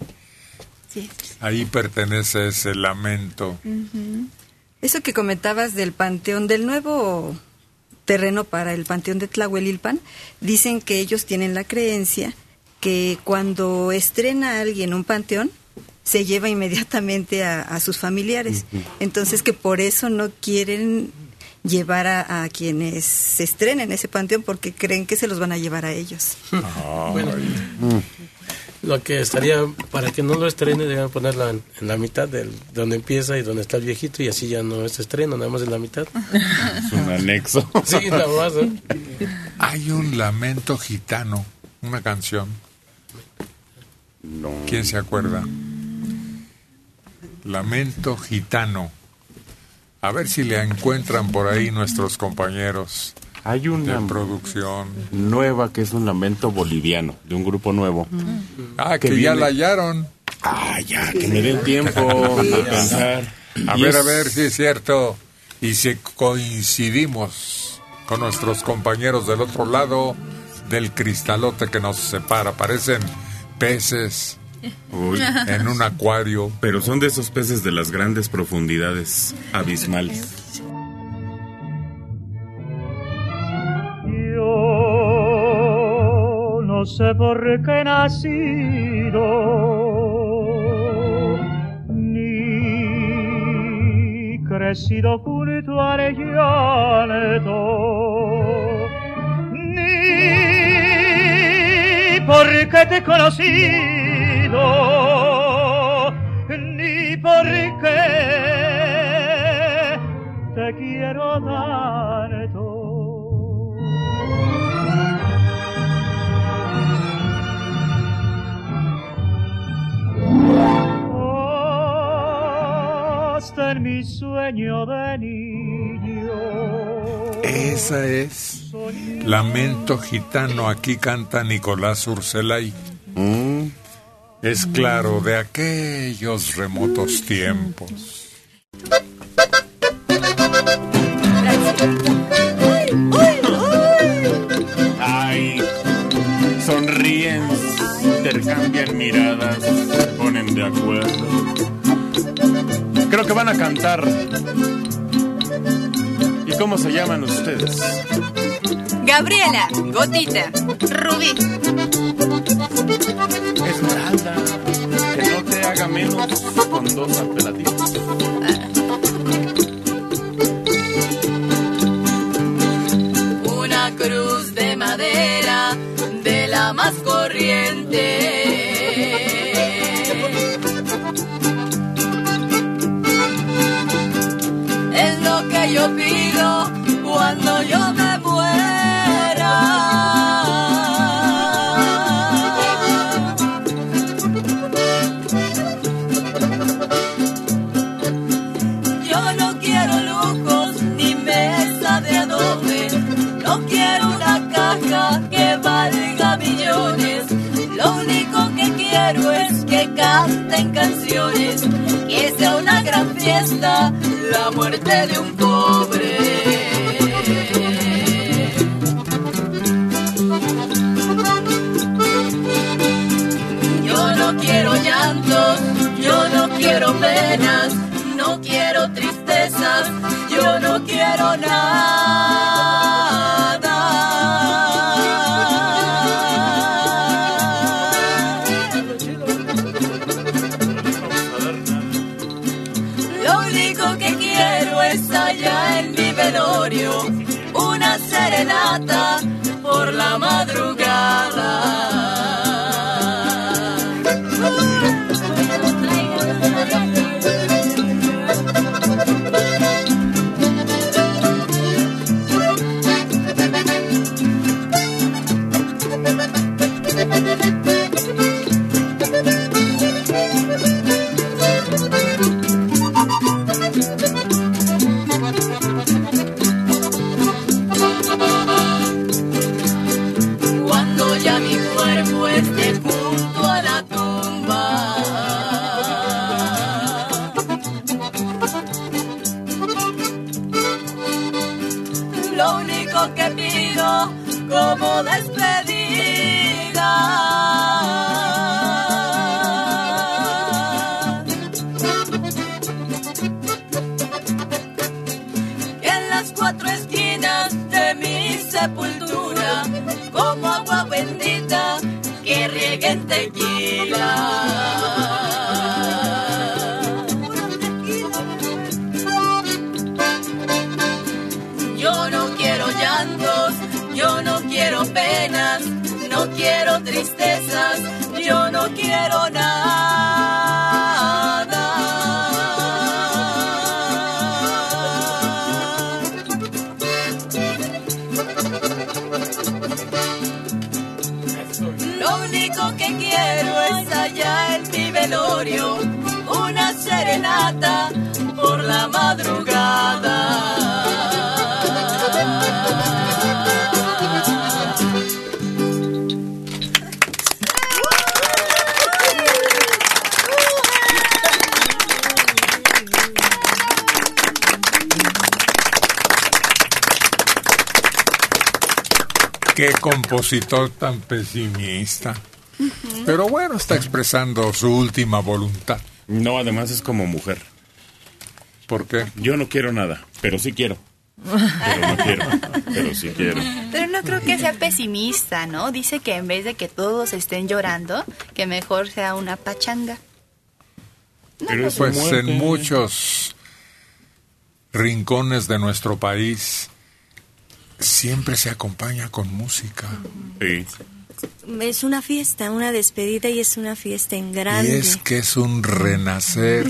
Sí.
Ahí pertenece ese lamento.
Eso que comentabas del panteón, del nuevo terreno para el panteón de Tlahuelilpan, dicen que ellos tienen la creencia que cuando estrena a alguien un panteón, se lleva inmediatamente a, a sus familiares. Entonces que por eso no quieren llevar a, a quienes se estrenen ese panteón porque creen que se los van a llevar a ellos.
Bueno, lo que estaría, para que no lo estrene, deben ponerla en, en la mitad del, donde empieza y donde está el viejito y así ya no es estreno, nada más en la mitad.
Es un anexo.
Sí, nada más. ¿eh?
Hay un lamento gitano, una canción. ¿Quién se acuerda? Lamento gitano. A ver si le encuentran por ahí nuestros compañeros
Hay una
de producción.
nueva que es un lamento boliviano, de un grupo nuevo.
Ah, que,
Que
ya
viene-
la hallaron.
Ah, ya, que me den tiempo de pensar.
A
Y
ver,
es-
a ver si es cierto. Y si coincidimos con nuestros compañeros del otro lado del cristalote que nos separa. Parecen peces
Uy.
en un acuario.
Pero son de esos peces de las grandes profundidades abismales.
Yo no sé por qué he nacido, ni crecido junto al llanto, porque te he conocido, ni porque te quiero tanto. Hasta en mi sueño de niño.
Esa es Lamento Gitano. Aquí canta Nicolás Urselay.
Mm.
Es claro, de aquellos remotos tiempos.
Ay, sonríen, intercambian miradas, se ponen de acuerdo. Creo que van a cantar. ¿Y cómo se llaman ustedes?
Gabriela, Gotita, Rubí.
Esmeralda. paga menos con dos apelativos.
Una cruz de madera de la más corriente. Canten canciones. Que sea una gran fiesta, la muerte de un pobre. Yo no quiero llantos, yo no quiero penas, no quiero tristezas, yo no quiero nada.
Qué compositor tan pesimista. Pero bueno, está expresando su última voluntad.
No, además es como mujer.
¿Por qué?
Yo no quiero nada, pero sí quiero. Pero no quiero, pero sí quiero.
Pero no creo que sea pesimista, ¿no? Dice que en vez de que todos estén llorando, que mejor sea una pachanga.
Pero pues en muchos rincones de nuestro país siempre se acompaña con música.
Sí.
Es una fiesta, una despedida y es una fiesta en grande.
Y es que es un renacer,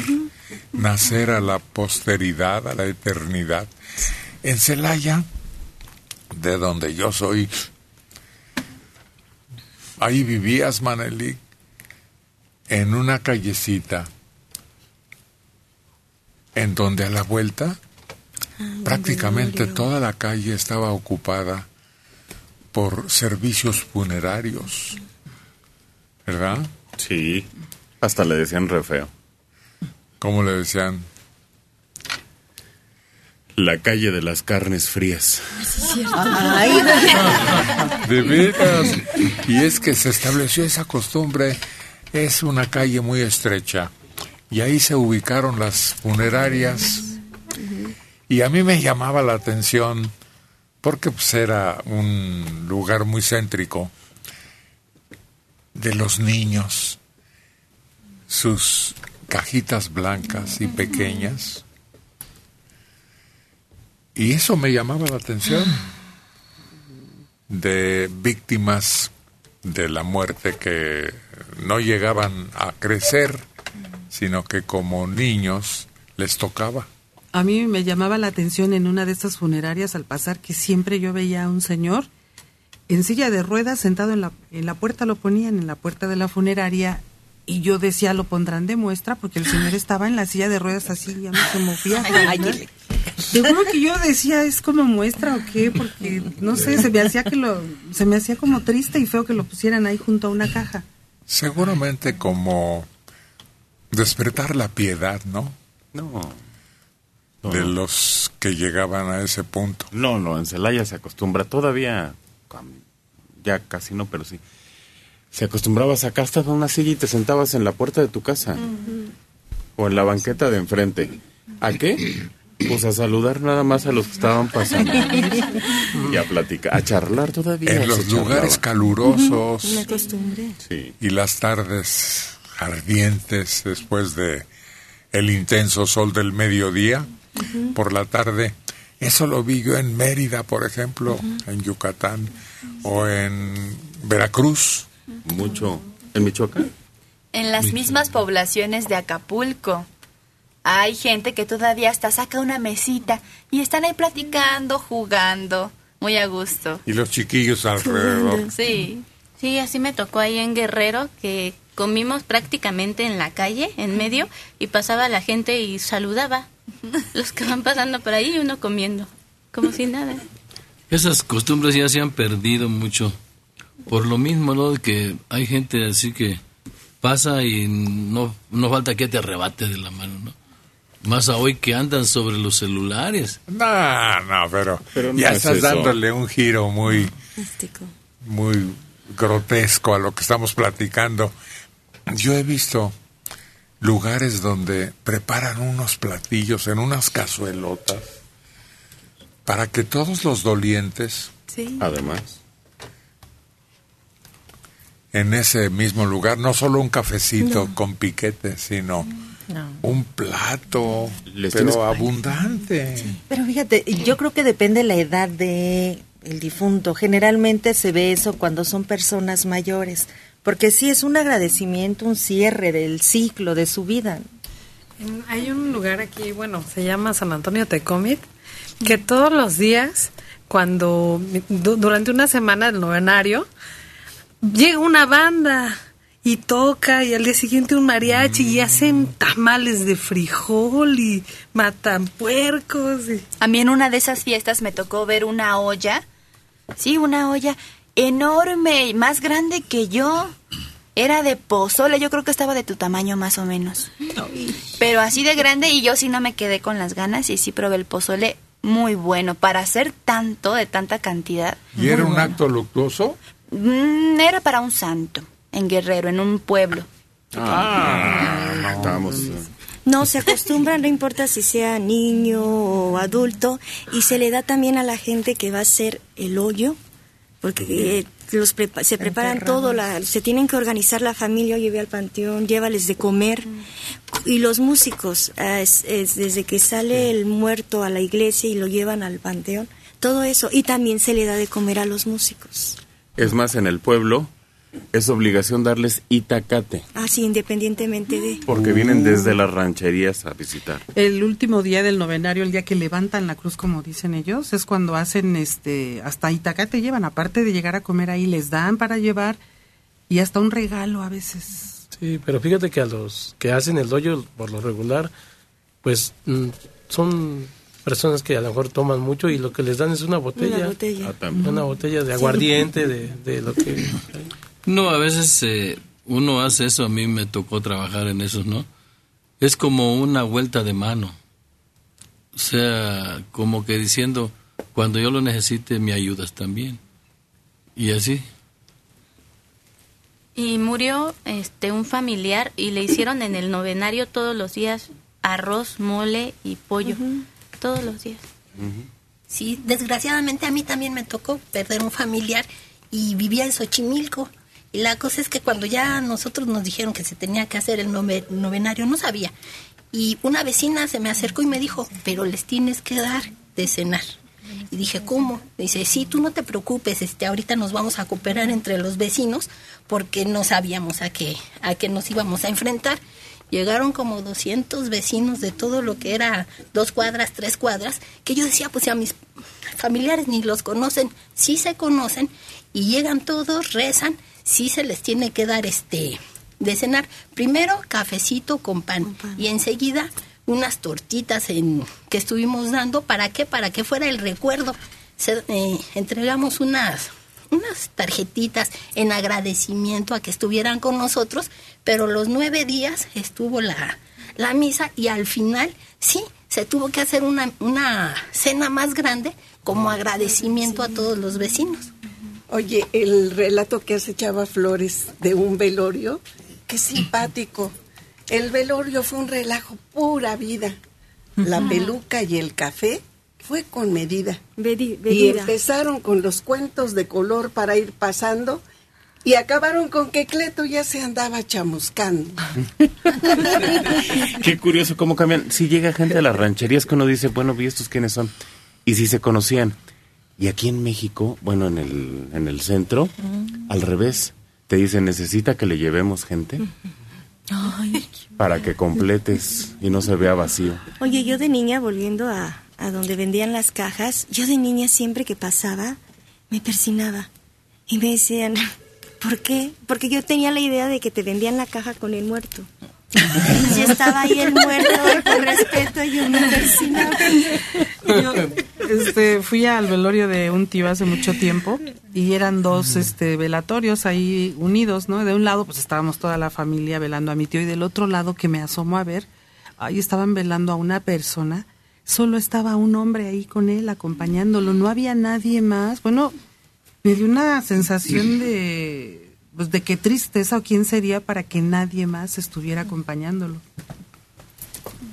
nacer a la posteridad, a la eternidad. En Celaya, de donde yo soy, ahí vivías, Manelik, en una callecita, en donde a la vuelta prácticamente toda la calle estaba ocupada por servicios funerarios. ¿Verdad?
Sí. Hasta le decían re feo.
¿Cómo le decían?
La calle de las carnes frías.
De veras. Y es que se estableció esa costumbre. Es una calle muy estrecha. Y ahí se ubicaron las funerarias. Y a mí me llamaba la atención porque pues era un lugar muy céntrico de los niños sus cajitas blancas y pequeñas. Y eso me llamaba la atención de víctimas de la muerte que no llegaban a crecer, sino que como niños les tocaba.
A mí me llamaba la atención en una de estas funerarias al pasar que siempre yo veía a un señor en silla de ruedas sentado en la, en la puerta, lo ponían en la puerta de la funeraria y yo decía, lo pondrán de muestra porque el señor estaba en la silla de ruedas así, ya no se movía. ¿no? Seguro que yo decía, ¿es como muestra o qué? Porque, no sé, se me hacía que lo, se me hacía como triste y feo que lo pusieran ahí junto a una caja.
Seguramente como despertar la piedad, ¿no?
No.
De los que llegaban a ese punto.
No, no, en Celaya se acostumbra todavía, ya casi no, pero sí. Se acostumbraba a sacar hasta una silla y te sentabas en la puerta de tu casa o en la banqueta de enfrente. ¿A qué? Pues a saludar nada más a los que estaban pasando. y a platicar, a charlar todavía.
En los lugares calurosos
Me acostumbré.
Sí.
y las tardes ardientes después de el intenso sol del mediodía por la tarde. Eso lo vi yo en Mérida, por ejemplo, en Yucatán o en Veracruz.
Mucho. ¿En Michoacán?
En las mismas poblaciones de Acapulco. Hay gente que todavía hasta saca una mesita y están ahí platicando, jugando, muy a gusto.
Y los chiquillos alrededor.
Sí.
Sí, así me tocó ahí en Guerrero, que comimos prácticamente en la calle, en medio, y pasaba la gente y saludaba. Los que van pasando por ahí y uno comiendo, como si nada.
Esas costumbres ya se han perdido mucho. Por lo mismo, ¿no? Que hay gente así que pasa y no, no falta que te arrebate de la mano, ¿no? Más a hoy que andan sobre los celulares.
No, no, pero,
Pero no
ya
es
estás
eso.
dándole un giro muy,
Místico.
muy grotesco a lo que estamos platicando. Yo he visto lugares donde preparan unos platillos en unas cazuelotas para que todos los dolientes
Sí.
Además.
En ese mismo lugar, no solo un cafecito con piquete, sino un plato,
Les
pero
tienes-
abundante.
Pero fíjate, yo creo que depende la edad de el difunto. Generalmente se ve eso cuando son personas mayores, porque sí es un agradecimiento, un cierre del ciclo de su vida.
En- Hay un lugar aquí, bueno, se llama San Antonio Tecomit, que todos los días, cuando du- durante una semana del novenario, llega una banda y toca y al día siguiente un mariachi y hacen tamales de frijol y matan puercos. Y...
A mí en una de esas fiestas me tocó ver una olla, sí, una olla enorme, más grande que yo. Era de pozole, yo creo que estaba de tu tamaño más o menos. Pero así de grande y yo sí no me quedé con las ganas y sí probé el pozole muy bueno. Para hacer tanto, de tanta cantidad.
¿Y era un
bueno.
acto luctuoso?
Mm, era para un santo, en Guerrero, en un pueblo.
Ah, estábamos. eh,
No, se acostumbra, no importa si sea niño o adulto, y se le da también a la gente que va a hacer el hoyo, porque eh, los prepa- se preparan todo, la, se tienen que organizar la familia, lleve al panteón, llévales de comer, y los músicos, ah, es- es desde que sale el muerto a la iglesia y lo llevan al panteón, todo eso, y también se le da de comer a los músicos,
Es más, en el pueblo es obligación darles itacate,
así independientemente de...
porque vienen desde las rancherías a visitar.
El último día del novenario, el día que levantan la cruz, como dicen ellos, es cuando hacen este, hasta Itacate llevan, aparte de llegar a comer ahí, les dan para llevar y hasta un regalo a veces.
Sí, pero fíjate que a los que hacen el hoyo por lo regular, pues mm, son personas que a lo mejor toman mucho y lo que les dan es una botella.
Una botella.
Ah, también.
Una botella de
Sí.
aguardiente, de, de lo que...
No, a veces eh, uno hace eso, a mí me tocó trabajar en eso, ¿no? Es como una vuelta de mano. O sea, como que diciendo, cuando yo lo necesite, me ayudas también. Y así.
Y murió este un familiar y le hicieron en el novenario todos los días arroz, mole y pollo. Todos los días.
Sí, desgraciadamente a mí también me tocó perder un familiar y vivía en Xochimilco. Y la cosa es que cuando ya nosotros nos dijeron que se tenía que hacer el nove- novenario, no sabía. Y una vecina se me acercó y me dijo, pero les tienes que dar de cenar. Y dije, ¿cómo? Dice, sí, tú no te preocupes, este, ahorita nos vamos a cooperar entre los vecinos porque no sabíamos a qué, a qué nos íbamos a enfrentar. Llegaron como 200 vecinos de todo lo que era dos cuadras, tres cuadras, que yo decía, pues a mis familiares ni los conocen, sí se conocen, y llegan todos, rezan, sí se les tiene que dar este de cenar. Primero cafecito con pan, y enseguida unas tortitas en, que estuvimos dando, ¿para qué? Para que fuera el recuerdo. Se- eh, entregamos unas unas tarjetitas en agradecimiento a que estuvieran con nosotros, pero los nueve días estuvo la, la misa y al final sí, se tuvo que hacer una, una cena más grande como agradecimiento a todos los vecinos.
Oye, el relato que hace Chava Flores de un velorio, qué simpático. El velorio fue un relajo pura vida. La peluca y el café fue con medida. Y
medida.
empezaron con los cuentos de color para ir pasando y acabaron con que Cleto ya se andaba chamuscando.
Qué curioso cómo cambian. Si llega gente a las rancherías que uno dice, bueno, ¿y estos quiénes son? Y si se conocían. Y aquí en México, bueno, en el, en el centro, al revés, te dicen, necesita que le llevemos gente para que completes y no se vea vacío.
Oye, yo de niña, volviendo a, a donde vendían las cajas, yo de niña siempre que pasaba, me persinaba. Y me decían, ¿por qué? Porque yo tenía la idea de que te vendían la caja con el muerto. Y si estaba ahí el muerto, con respeto, yo me persinaba.
Yo este, fui al velorio de un tío hace mucho tiempo y eran dos este, velatorios ahí unidos, ¿no? De un lado pues estábamos toda la familia velando a mi tío y del otro lado que me asomo a ver, ahí estaban velando a una persona, solo estaba un hombre ahí con él acompañándolo, no había nadie más. Bueno, me dio una sensación de pues de qué tristeza o quién sería para que nadie más estuviera acompañándolo.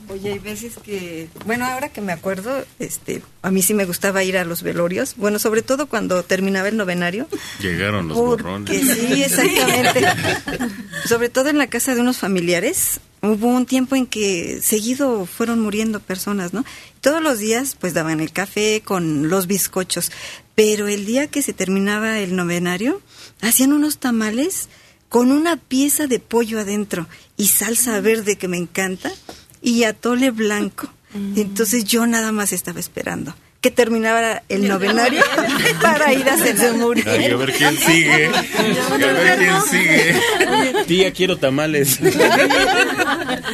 Oye, hay veces que, bueno, ahora que me acuerdo, este, a mí sí me gustaba ir a los velorios, bueno, sobre todo cuando terminaba el novenario.
Llegaron los
Porque
borrones.
sí, exactamente. Sobre todo en la casa de unos familiares, hubo un tiempo en que seguido fueron muriendo personas, ¿no? Todos los días pues daban el café con los bizcochos, pero el día que se terminaba el novenario, hacían unos tamales con una pieza de pollo adentro y salsa verde que me encanta y atole blanco. Entonces yo nada más estaba esperando que terminara el novenario para ir a hacer morir.
Ay, a ver quién sigue. A ver quién sigue. Tía, quiero tamales.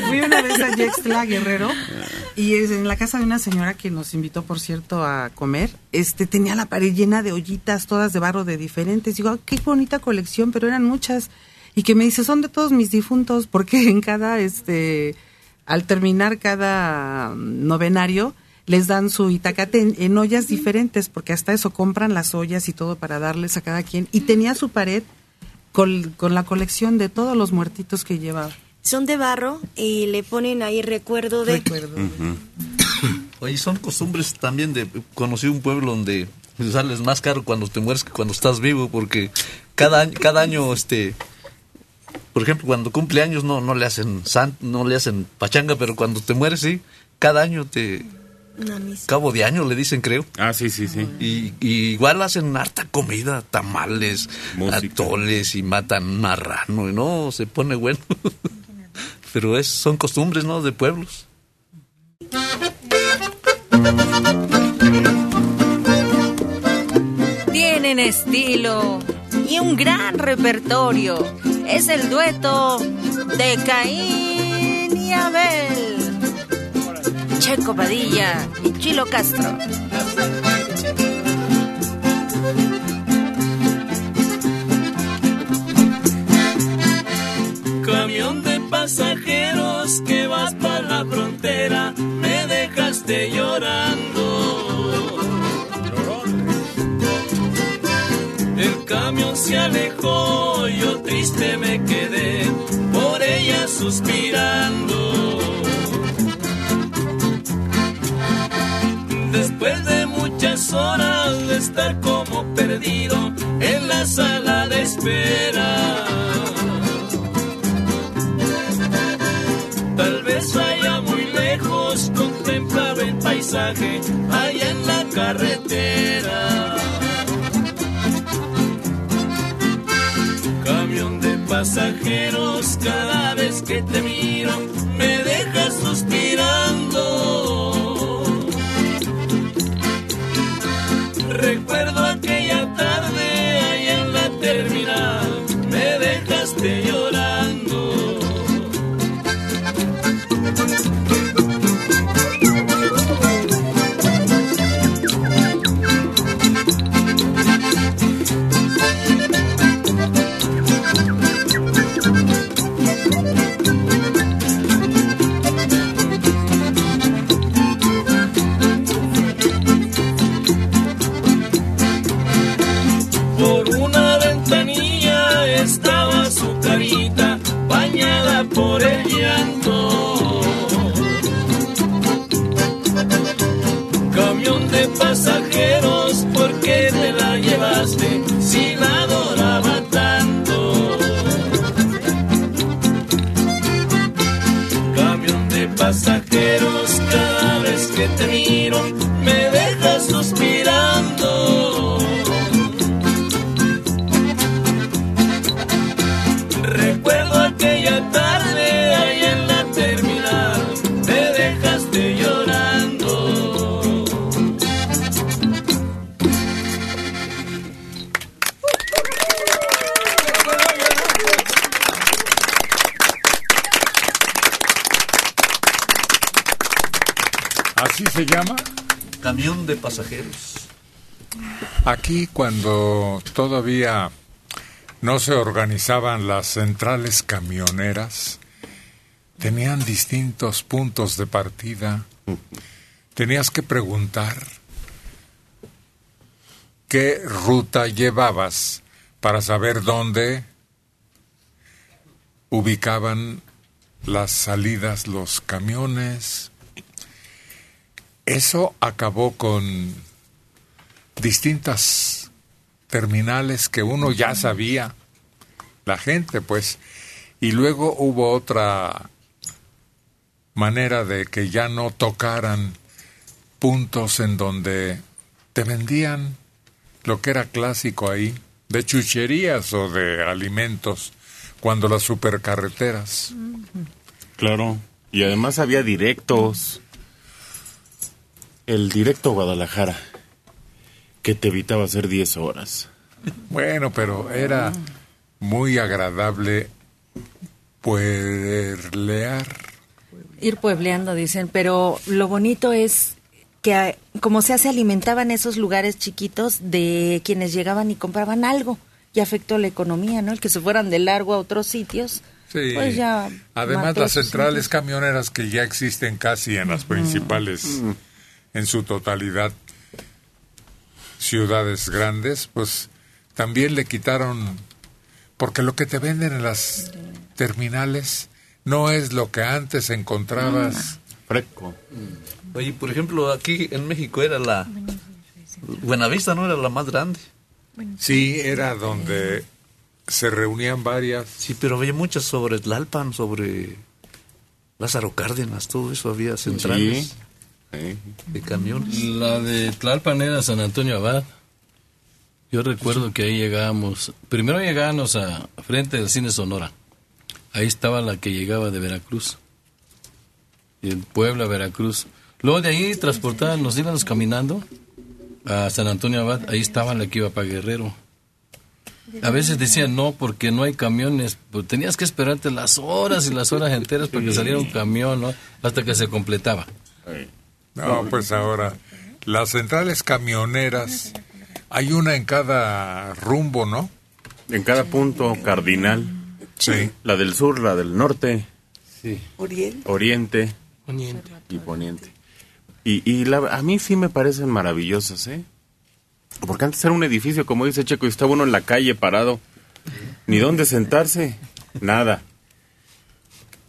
Fui una vez a Yextla Guerrero y es en la casa de una señora que nos invitó, por cierto, a comer. Este tenía la pared llena de ollitas, todas de barro de diferentes. Digo, "Ah, qué bonita colección, pero eran muchas. Y que me dice, son de todos mis difuntos, porque en cada, este, al terminar cada novenario, les dan su itacate en, en ollas diferentes, porque hasta eso compran las ollas y todo para darles a cada quien. Y tenía su pared con, con la colección de todos los muertitos que llevaba.
Son de barro y le ponen ahí recuerdo de...
Oye, son costumbres también de... Conocí un pueblo donde sales más caro cuando te mueres que cuando estás vivo, porque cada año, cada año este... Por ejemplo, cuando cumple años no, no le hacen san, no le hacen pachanga, pero cuando te mueres sí, cada año te cabo de año le dicen, creo.
Ah, sí, sí, sí.
Y, y igual hacen harta comida, tamales, atoles y matan marrano, y no, se pone bueno. Pero es, son costumbres, ¿no? De pueblos.
Tienen estilo y un gran repertorio. Es el dueto de Caín y Abel. Checo Padilla y Chilo Castro.
Camión de pasajeros que vas para la frontera, me dejaste llorando. camión se alejó, yo triste me quedé, por ella suspirando. Después de muchas horas de estar como perdido en la sala de espera. Tal vez allá muy lejos contemplaba el paisaje, allá en la carretera. Pasajeros, cada vez que te miro, me dejas suspirando. Recuerdo
Cuando todavía no se organizaban las centrales camioneras, tenían distintos puntos de partida. Tenías que preguntar qué ruta llevabas para saber dónde ubicaban las salidas los camiones. Eso acabó con distintas terminales que uno ya sabía, la gente pues, y luego hubo otra manera de que ya no tocaran puntos en donde te vendían lo que era clásico ahí, de chucherías o de alimentos, cuando las supercarreteras.
Claro. Y además había directos. El directo Guadalajara, que te evitaba hacer 10 horas.
Bueno, pero era muy agradable pueblear.
Ir puebleando, dicen, pero lo bonito es que ah, como sea se alimentaban esos lugares chiquitos de quienes llegaban y compraban algo y afectó la economía, ¿no? El que se fueran de largo a otros sitios.
Sí.
Pues ya
Además, las centrales camioneras que ya existen casi en las principales, en su totalidad, ciudades grandes, pues también le quitaron, porque lo que te venden en las terminales no es lo que antes encontrabas.
Fresco.
Oye, por ejemplo, aquí en México era la... Buenavista no era la más grande.
Sí, era donde se reunían varias.
Sí, pero había muchas sobre Tlalpan, sobre Lázaro Cárdenas, todo eso había centrales de camiones.
La de Tlalpan era San Antonio Abad. Yo recuerdo que ahí llegábamos, primero llegábamos a frente del cine Sonora. Ahí estaba la que llegaba de Veracruz. En Puebla, Veracruz. Luego de ahí transportaban, nos íbamos caminando a San Antonio Abad. Ahí estaba la que iba para Guerrero. A veces decían no, porque no hay camiones. Pues tenías que esperarte las horas y las horas enteras para que saliera un camión, ¿no? Hasta que se completaba.
No, pues ahora, las centrales camioneras, hay una en cada rumbo, ¿no?
En cada punto cardinal.
Sí.
La del sur, la del norte.
Sí.
Oriente.
Oriente.
Poniente.
Y poniente. Y, y la- a mí sí me parecen maravillosas, ¿eh? Porque antes era un edificio, como dice Checo, y estaba uno en la calle parado. Ni dónde sentarse, nada.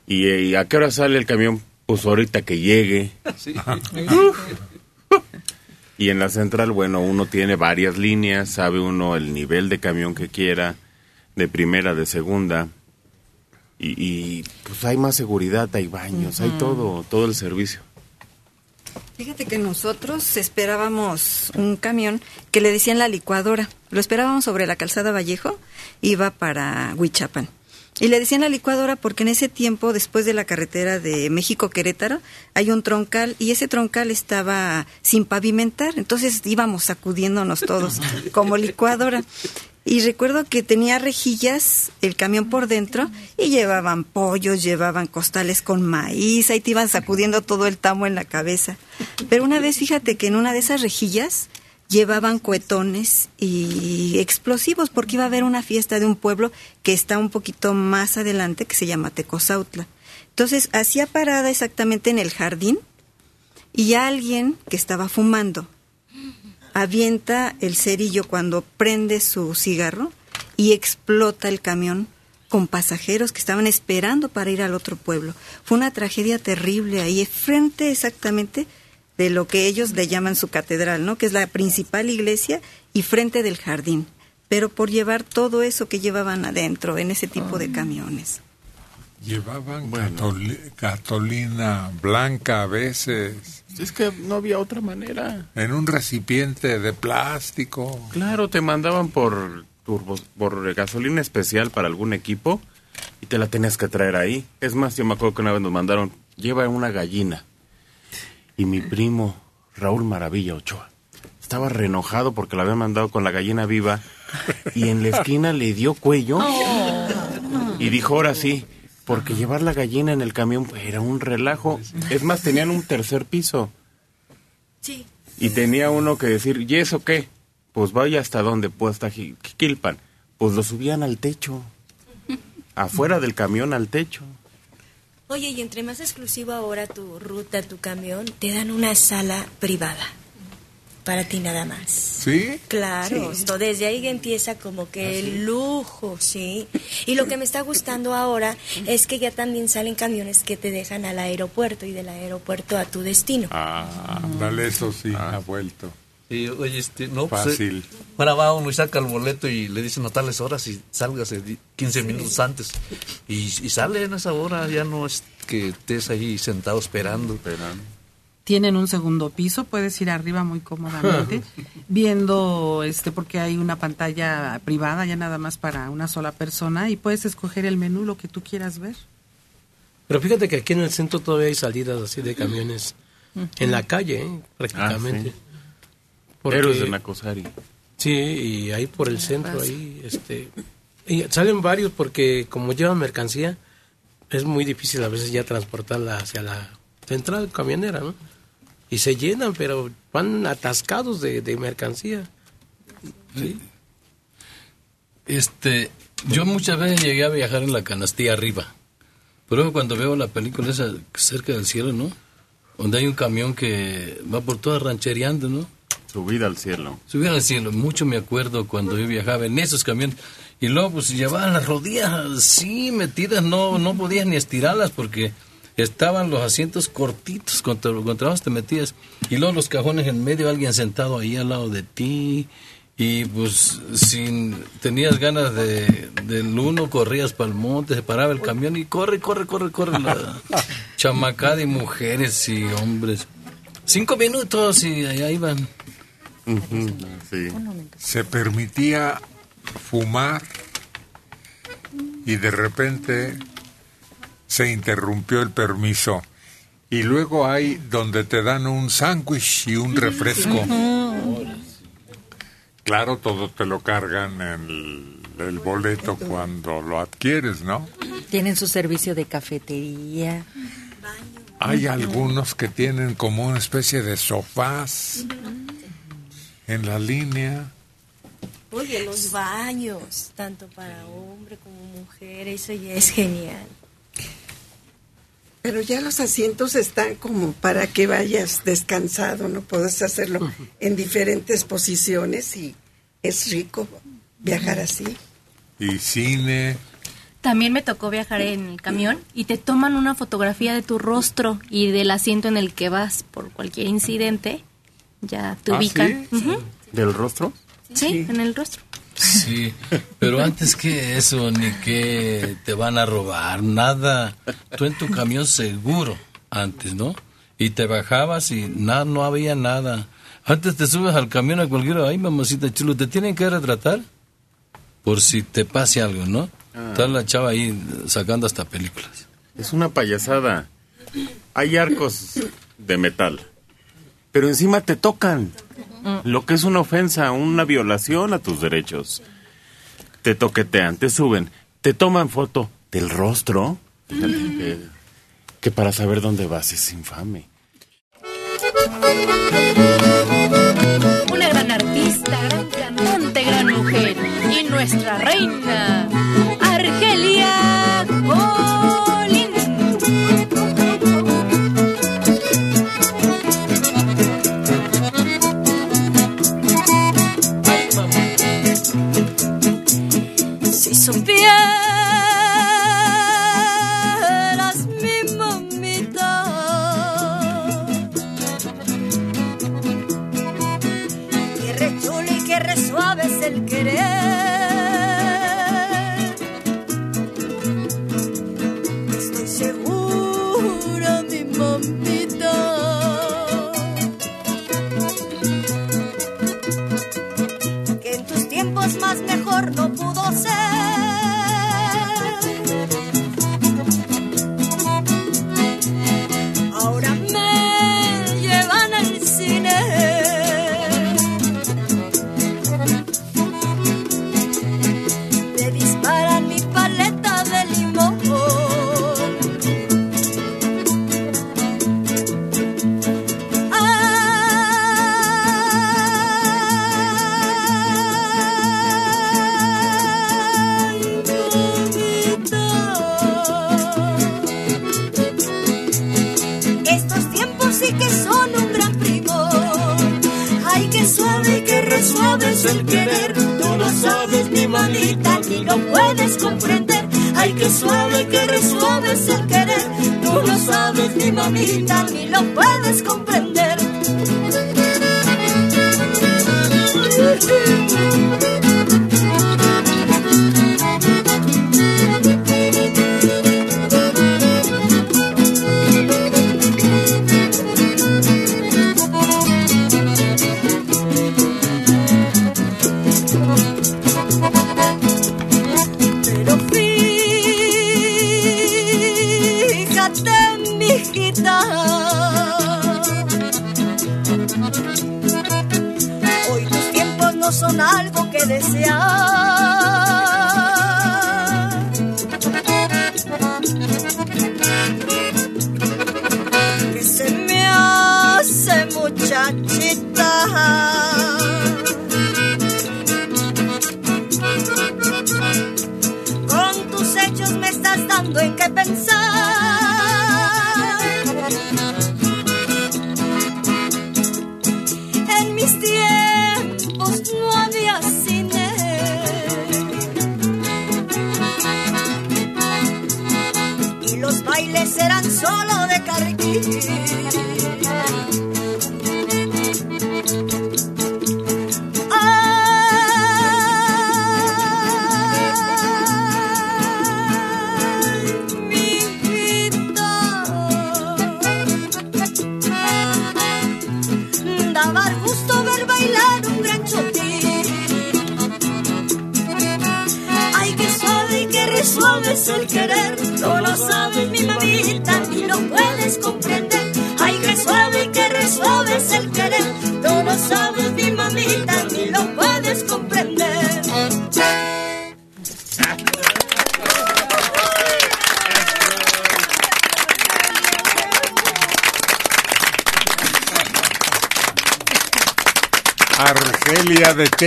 ¿Y, eh, y a qué hora sale el camión? Pues ahorita que llegue.
Sí.
Y en la central, bueno, uno tiene varias líneas, sabe uno el nivel de camión que quiera, de primera, de segunda. Y, y, pues hay más seguridad, hay baños, hay todo, todo el servicio.
Fíjate que nosotros esperábamos un camión que le decían la licuadora. Lo esperábamos sobre la calzada Vallejo, iba para Huichapan. Y le decían la licuadora porque en ese tiempo, después de la carretera de México-Querétaro, hay un troncal y ese troncal estaba sin pavimentar. Entonces íbamos sacudiéndonos todos como licuadora. Y recuerdo que tenía rejillas el camión por dentro y llevaban pollos, llevaban costales con maíz, ahí te iban sacudiendo todo el tamo en la cabeza. Pero una vez fíjate que en una de esas rejillas llevaban cuetones y explosivos porque iba a haber una fiesta de un pueblo que está un poquito más adelante que se llama Tecozautla. Entonces hacía parada exactamente en el jardín y alguien que estaba fumando avienta el cerillo cuando prende su cigarro y explota el camión con pasajeros que estaban esperando para ir al otro pueblo. Fue una tragedia terrible ahí, frente exactamente de lo que ellos le llaman su catedral, ¿no? Que es la principal iglesia y frente del jardín. Pero por llevar todo eso que llevaban adentro en ese tipo de camiones.
Llevaban gatoli- gatolina blanca a veces.
Es que no había otra manera.
En un recipiente de plástico.
Claro, te mandaban por turbos, por gasolina especial para algún equipo y te la tenías que traer ahí. Es más, yo me acuerdo que una vez nos mandaron, lleva una gallina. Y mi primo, Raúl Maravilla Ochoa, estaba reenojado porque la había mandado con la gallina viva y en la esquina le dio cuello y dijo, ahora sí, porque llevar la gallina en el camión era un relajo. Es más, tenían un tercer piso.
Sí.
Y tenía uno que decir, ¿y eso qué? Pues vaya hasta donde, pues hasta Jiquilpan. Pues lo subían al techo. Afuera del camión al techo.
Oye, y entre más exclusivo ahora tu ruta, tu camión, te dan una sala privada. Para ti nada más.
¿Sí?
Claro,
Sí.
esto desde ahí empieza como que el lujo, sí. Y lo que me está gustando ahora es que ya también salen camiones que te dejan al aeropuerto y del aeropuerto a tu destino.
Ah, dale, eso sí, ha vuelto.
Y, oye, este, no, pues,
Fácil.
eh, ahora va uno y saca el boleto y le dicen a tales horas y sálgase di- 15 minutos antes. Y, y sale en esa hora, ya no es que estés ahí sentado esperando.
Tienen un segundo piso, puedes ir arriba muy cómodamente, viendo, este, porque hay una pantalla privada ya nada más para una sola persona y puedes escoger el menú, lo que tú quieras ver.
Pero fíjate que aquí en el centro todavía hay salidas así de camiones en la calle, ¿eh? prácticamente.
Ah, sí. Héroes de Nacosari.
Sí, y ahí por el centro, ahí, este, y salen varios porque como llevan mercancía, es muy difícil a veces ya transportarla hacia la central camionera, ¿no? Y se llenan, pero van atascados de, de mercancía. Sí.
Este, yo muchas veces llegué a viajar en la canastilla arriba. Pero cuando veo la película esa cerca del cielo, ¿no? Donde hay un camión que va por toda ranchereando, ¿no?
Subida al cielo.
Subir al cielo, mucho me acuerdo cuando yo viajaba en esos camiones. Y luego pues llevaban las rodillas así metidas, no, no podías ni estirarlas porque estaban los asientos cortitos, contra, contra los te metías. Y luego los cajones en medio, alguien sentado ahí al lado de ti. Y pues si tenías ganas de, del uno, corrías para el monte, se paraba el camión y corre, corre, corre, corre la chamacada de mujeres y hombres. Cinco minutos y allá iban.
Se permitía fumar y de repente se interrumpió el permiso. Y luego hay donde te dan un sándwich y un refresco. Claro, todo te lo cargan en el, el boleto cuando lo adquieres, ¿no?
Tienen su servicio de cafetería.
Hay algunos que tienen como una especie de sofás en la línea.
Oye, los baños, tanto para hombre como mujer, eso ya es genial.
Pero ya los asientos están como para que vayas descansado, ¿no? Puedes hacerlo en diferentes posiciones y es rico viajar así.
Y cine.
También me tocó viajar en el camión y te toman una fotografía de tu rostro y del asiento en el que vas por cualquier incidente. Ya te
¿Ah,
ubican.
sí? ¿Del rostro?
Sí, en el rostro.
Sí, pero antes que eso, ni que te van a robar, nada. Tú en tu camión seguro, antes, ¿no? Y te bajabas y nada, no había nada. Antes te subes al camión a cualquiera, ay mamacita chulo, te tienen que retratar por si te pase algo, ¿no?
Ah.
Está la chava ahí sacando hasta películas.
Es una payasada. Hay arcos de metal, pero encima te tocan. Lo que es una ofensa, una violación a tus derechos. Te toquetean, te suben, te toman foto del rostro. Fíjate que, que para saber dónde vas es infame.
Una gran artista, gran cantante, gran mujer. Y nuestra reina,
el querer. Tú no sabes, mi manita, ni lo puedes comprender. Ay, qué suave, qué re suave es el querer. Tú no sabes, mi mamita, ni lo puedes comprender.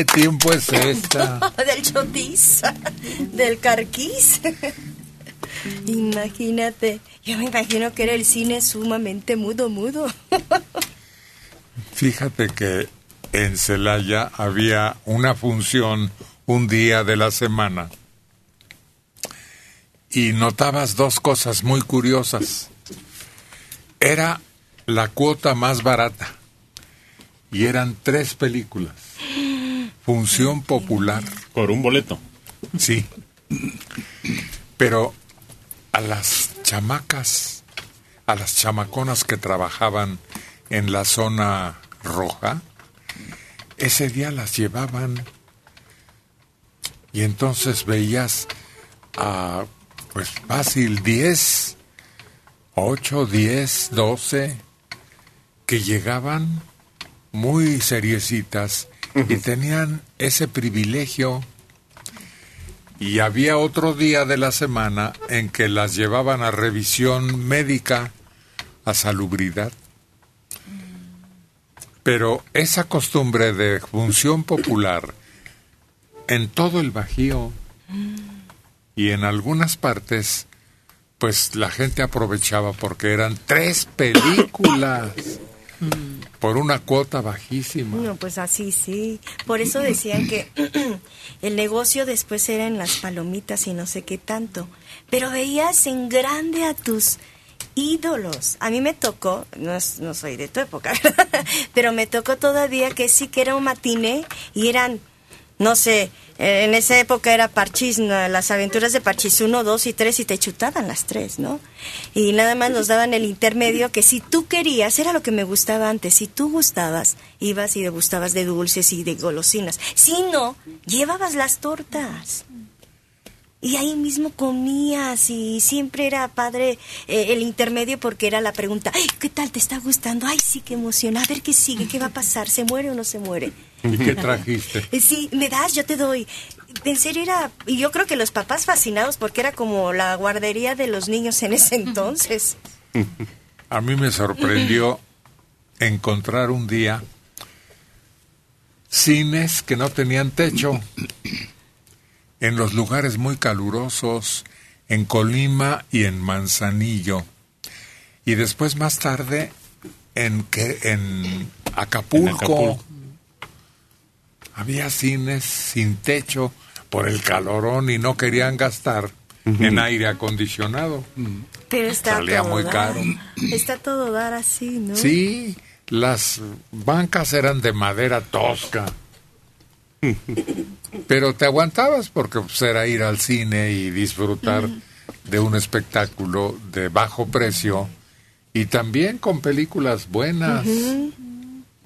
Qué
tiempo es esta?
del chotis, del carquís. Imagínate, yo me imagino que era el cine sumamente mudo, mudo.
Fíjate que en Celaya había una función un día de la semana y notabas dos cosas muy curiosas. Era la cuota más barata y eran tres películas. Función popular.
Por un boleto.
Sí. Pero a las chamacas a las chamaconas que trabajaban en la zona roja, ese día las llevaban y entonces veías a, pues fácil, 10, 8, 10, 12, que llegaban muy seriecitas y tenían ese privilegio. Y había otro día de la semana en que las llevaban a revisión médica, a salubridad. Pero esa costumbre de función popular en todo el Bajío y en algunas partes, pues la gente aprovechaba porque eran tres películas por una cuota bajísima.
No, pues así sí. Por eso decían que el negocio después era en las palomitas y no sé qué tanto. Pero veías en grande a tus ídolos. A mí me tocó, no, es- no soy de tu época, pero me tocó todavía que sí que era un matiné y eran, no sé, en esa época era Parchís, las aventuras de Parchís 1, 2 y 3 y te chutaban las tres, ¿no? Y nada más nos daban el intermedio que si tú querías, era lo que me gustaba antes, si tú gustabas, ibas y degustabas de dulces y de golosinas. Si no, llevabas las tortas. Y ahí mismo comías y siempre era padre eh, el intermedio porque era la pregunta, "Ay, ¿qué tal te está gustando? Ay, sí, qué emoción. A ver qué sigue, qué va a pasar, ¿se muere o no se muere?
¿Y qué trajiste?
Eh, Sí, me das, yo te doy. En serio era, y yo creo que los papás fascinados porque era como la guardería de los niños en ese entonces.
A mí me sorprendió encontrar un día cines que no tenían techo en los lugares muy calurosos, en Colima y en Manzanillo. Y después más tarde en que en Acapulco,
En Acapulco.
había cines sin techo por el calorón y no querían gastar en aire acondicionado.
Pero está
Salía
todo
muy
dar.
caro.
Está todo dar así, ¿no?
Sí, las bancas eran de madera tosca. Pero te aguantabas porque pues, era ir al cine y disfrutar de un espectáculo de bajo precio y también con películas buenas.
Ujú.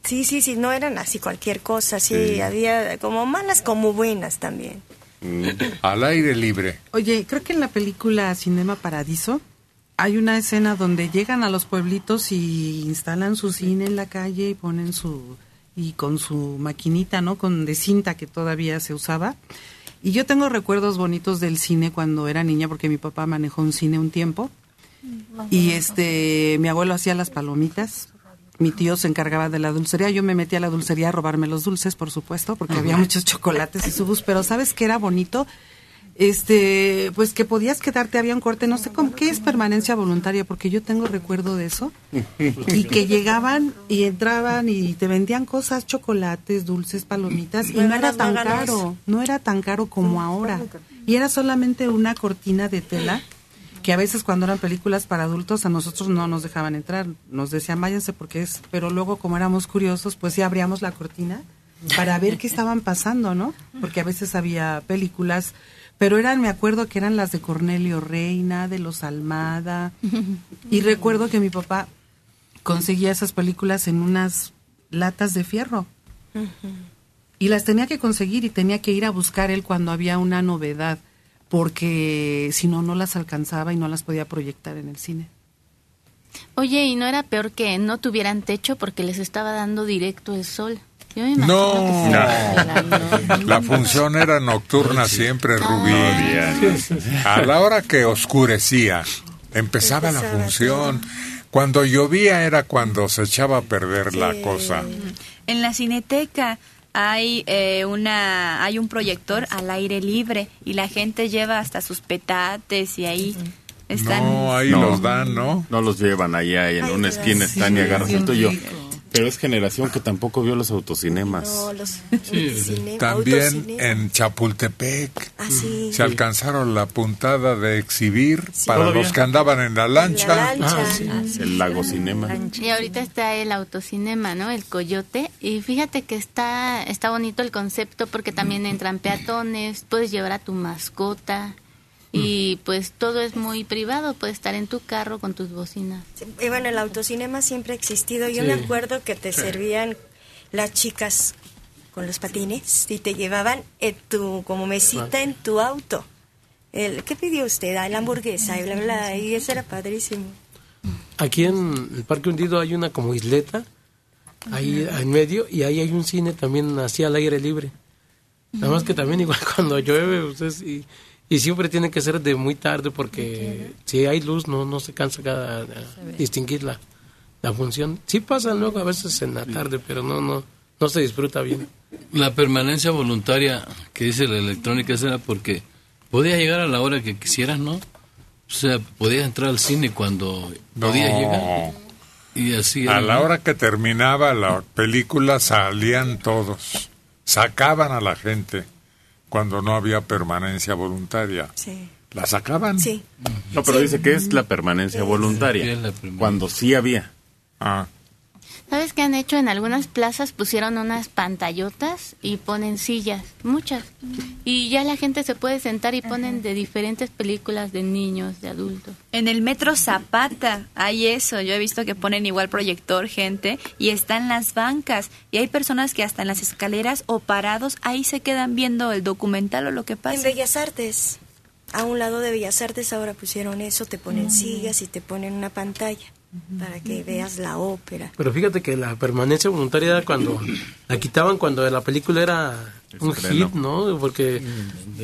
Sí, sí, sí, no eran así cualquier cosa, sí,
Sí.
había como malas como buenas también.
Al aire libre.
Oye, creo que en la película Cinema Paradiso hay una escena donde llegan a los pueblitos y instalan su cine en la calle y ponen su y con su maquinita, ¿no? Con de cinta que todavía se usaba. Y yo tengo recuerdos bonitos del cine cuando era niña porque mi papá manejó un cine un tiempo y este mi abuelo hacía las palomitas. Mi tío se encargaba de la dulcería. Yo me metí a la dulcería a robarme los dulces, por supuesto, porque
Ajá.
había muchos chocolates y subus. Pero ¿sabes qué era bonito? Este, pues que podías quedarte, había un corte, no sé cómo, qué es permanencia voluntaria, porque yo tengo recuerdo de eso. Y que llegaban y entraban y te vendían cosas, chocolates, dulces, palomitas, y no era tan caro, no era tan caro como ahora. Y era solamente una cortina de tela que a veces cuando eran películas para adultos a nosotros no nos dejaban entrar, nos decían váyanse porque es, pero luego como éramos curiosos, pues sí abríamos la cortina para ver qué estaban pasando, ¿no? Porque a veces había películas, pero eran, me acuerdo que eran las de Cornelio Reina, de los Almada, y recuerdo que mi papá conseguía esas películas en unas latas de fierro y las tenía que conseguir y tenía que ir a buscar él cuando había una novedad, porque si no, no las alcanzaba y no las podía proyectar en el cine.
Oye, ¿y no era peor que no tuvieran techo porque les estaba dando directo el sol? Yo me imagino que
No,
la-
la función era nocturna siempre, Rubí. A la hora que oscurecía, empezaba la función. Cuando llovía era cuando se echaba a perder la cosa.
En la cineteca hay eh, una hay un proyector al aire libre y la gente lleva hasta sus petates y ahí están
No, ahí
No.
los dan, ¿no?
No los llevan allá y en
Ay,
una esquina están y tuyo.
rico.
Pero es generación que tampoco vio los autocinemas.
No, los
Sí,
cine-
También en Chapultepec
Ah, sí.
se alcanzaron la puntada de exhibir para
¿Todavía?
los que andaban en la lancha.
Ah, sí. El Lago Cinema.
Y ahorita está el autocinema, ¿no? El Coyote. Y fíjate que está, está bonito el concepto porque también entran peatones, puedes llevar a tu mascota. Y pues todo es muy privado, puedes estar en tu carro con tus bocinas.
Y bueno, el autocinema siempre ha existido. Yo
Sí.
me acuerdo que te servían las chicas con los patines y te llevaban en tu, como mesita en tu auto. El, ¿Qué pidió usted? Ah, la hamburguesa y bla, bla, y eso era padrísimo.
Aquí en el Parque Hundido hay una como isleta, ahí en medio, y ahí hay un cine también así al aire libre. Nada más que también igual cuando llueve, ustedes, y, y siempre tiene que ser de muy tarde porque si hay luz no no se cansa cada, distinguir la, la función. Sí pasa luego a veces en la tarde, pero no no no se disfruta bien.
La permanencia voluntaria que dice la electrónica era porque podías llegar a la hora que quisieras, ¿no? O sea, podías entrar al cine cuando podías
No.
llegar. Y así
A la hora que terminaba la película salían todos, sacaban a la gente cuando no había permanencia voluntaria.
Sí.
¿La sacaban?
Sí.
No, pero dice que es la permanencia voluntaria. Cuando sí había.
Ah.
¿Sabes qué han hecho? En algunas plazas pusieron unas pantallotas y ponen sillas, muchas. Y ya la gente se puede sentar y ponen de diferentes películas de niños, de adultos.
En el metro Zapata hay eso. Yo he visto que ponen igual proyector, gente, y están las bancas. Y hay personas que hasta en las escaleras o parados ahí se quedan viendo el documental o lo que
En
pasa.
Bellas Artes, a un lado de Bellas Artes ahora pusieron eso, te ponen sillas y te ponen una pantalla para que veas la ópera.
Pero fíjate que la permanencia voluntaria era cuando la quitaban cuando la película era un hit, ¿no? Porque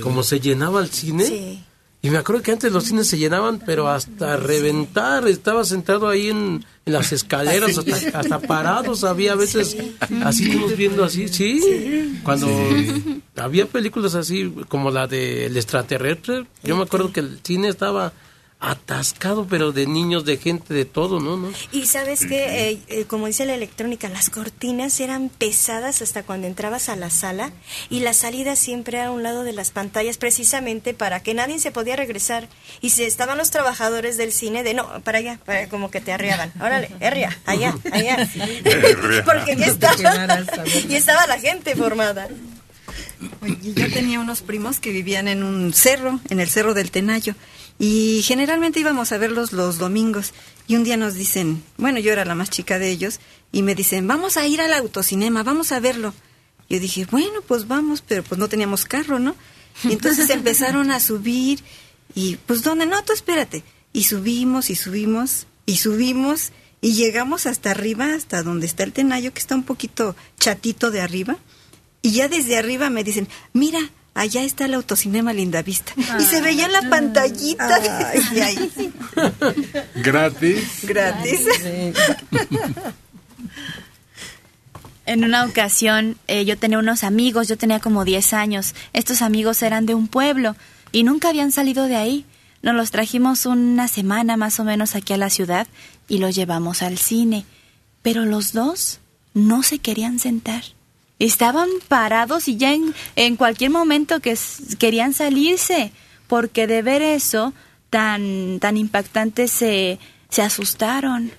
como se llenaba el cine.
Sí.
Y me acuerdo que antes los cines se llenaban, pero hasta reventar. Estaba sentado ahí en, en las escaleras, hasta, hasta parados. Había a veces así, viendo así, sí. Cuando había películas así, como la de El extraterrestre, yo me acuerdo que el cine estaba atascado, pero de niños, de gente, de todo, ¿no? ¿No?
Y sabes que, como dice la electrónica, las cortinas eran pesadas hasta cuando entrabas a la sala y la salida siempre era a un lado de las pantallas precisamente para que nadie se podía regresar. Y si estaban los trabajadores del cine de no, para allá, para, como que te arriaban. Órale, herria, allá, allá. Porque ya estaba, y estaba la gente formada.
Oye, yo tenía unos primos que vivían en un cerro, en el cerro del Tenayo, y generalmente íbamos a verlos los domingos. Y un día nos dicen, bueno, yo era la más chica de ellos, y me dicen, vamos a ir al autocinema, vamos a verlo. Yo dije, bueno, pues vamos, pero pues no teníamos carro, ¿no? Y entonces empezaron a subir, y pues, ¿dónde? No, tú espérate. Y subimos, y subimos, y subimos, y llegamos hasta arriba, hasta donde está el Tenayo, que está un poquito chatito de arriba. Y ya desde arriba me dicen, mira, allá está el autocinema Lindavista. Y se veía la pantallita desde ahí.
¿Gratis?
Gratis.
En una ocasión eh, yo tenía unos amigos, yo tenía como 10 años. Estos amigos eran de un pueblo y nunca habían salido de ahí. Nos los trajimos una semana más o menos aquí a la ciudad y los llevamos al cine. Pero los dos no se querían sentar. Estaban parados y ya en, cualquier momento que querían salirse, porque de ver eso tan, tan impactante se, se asustaron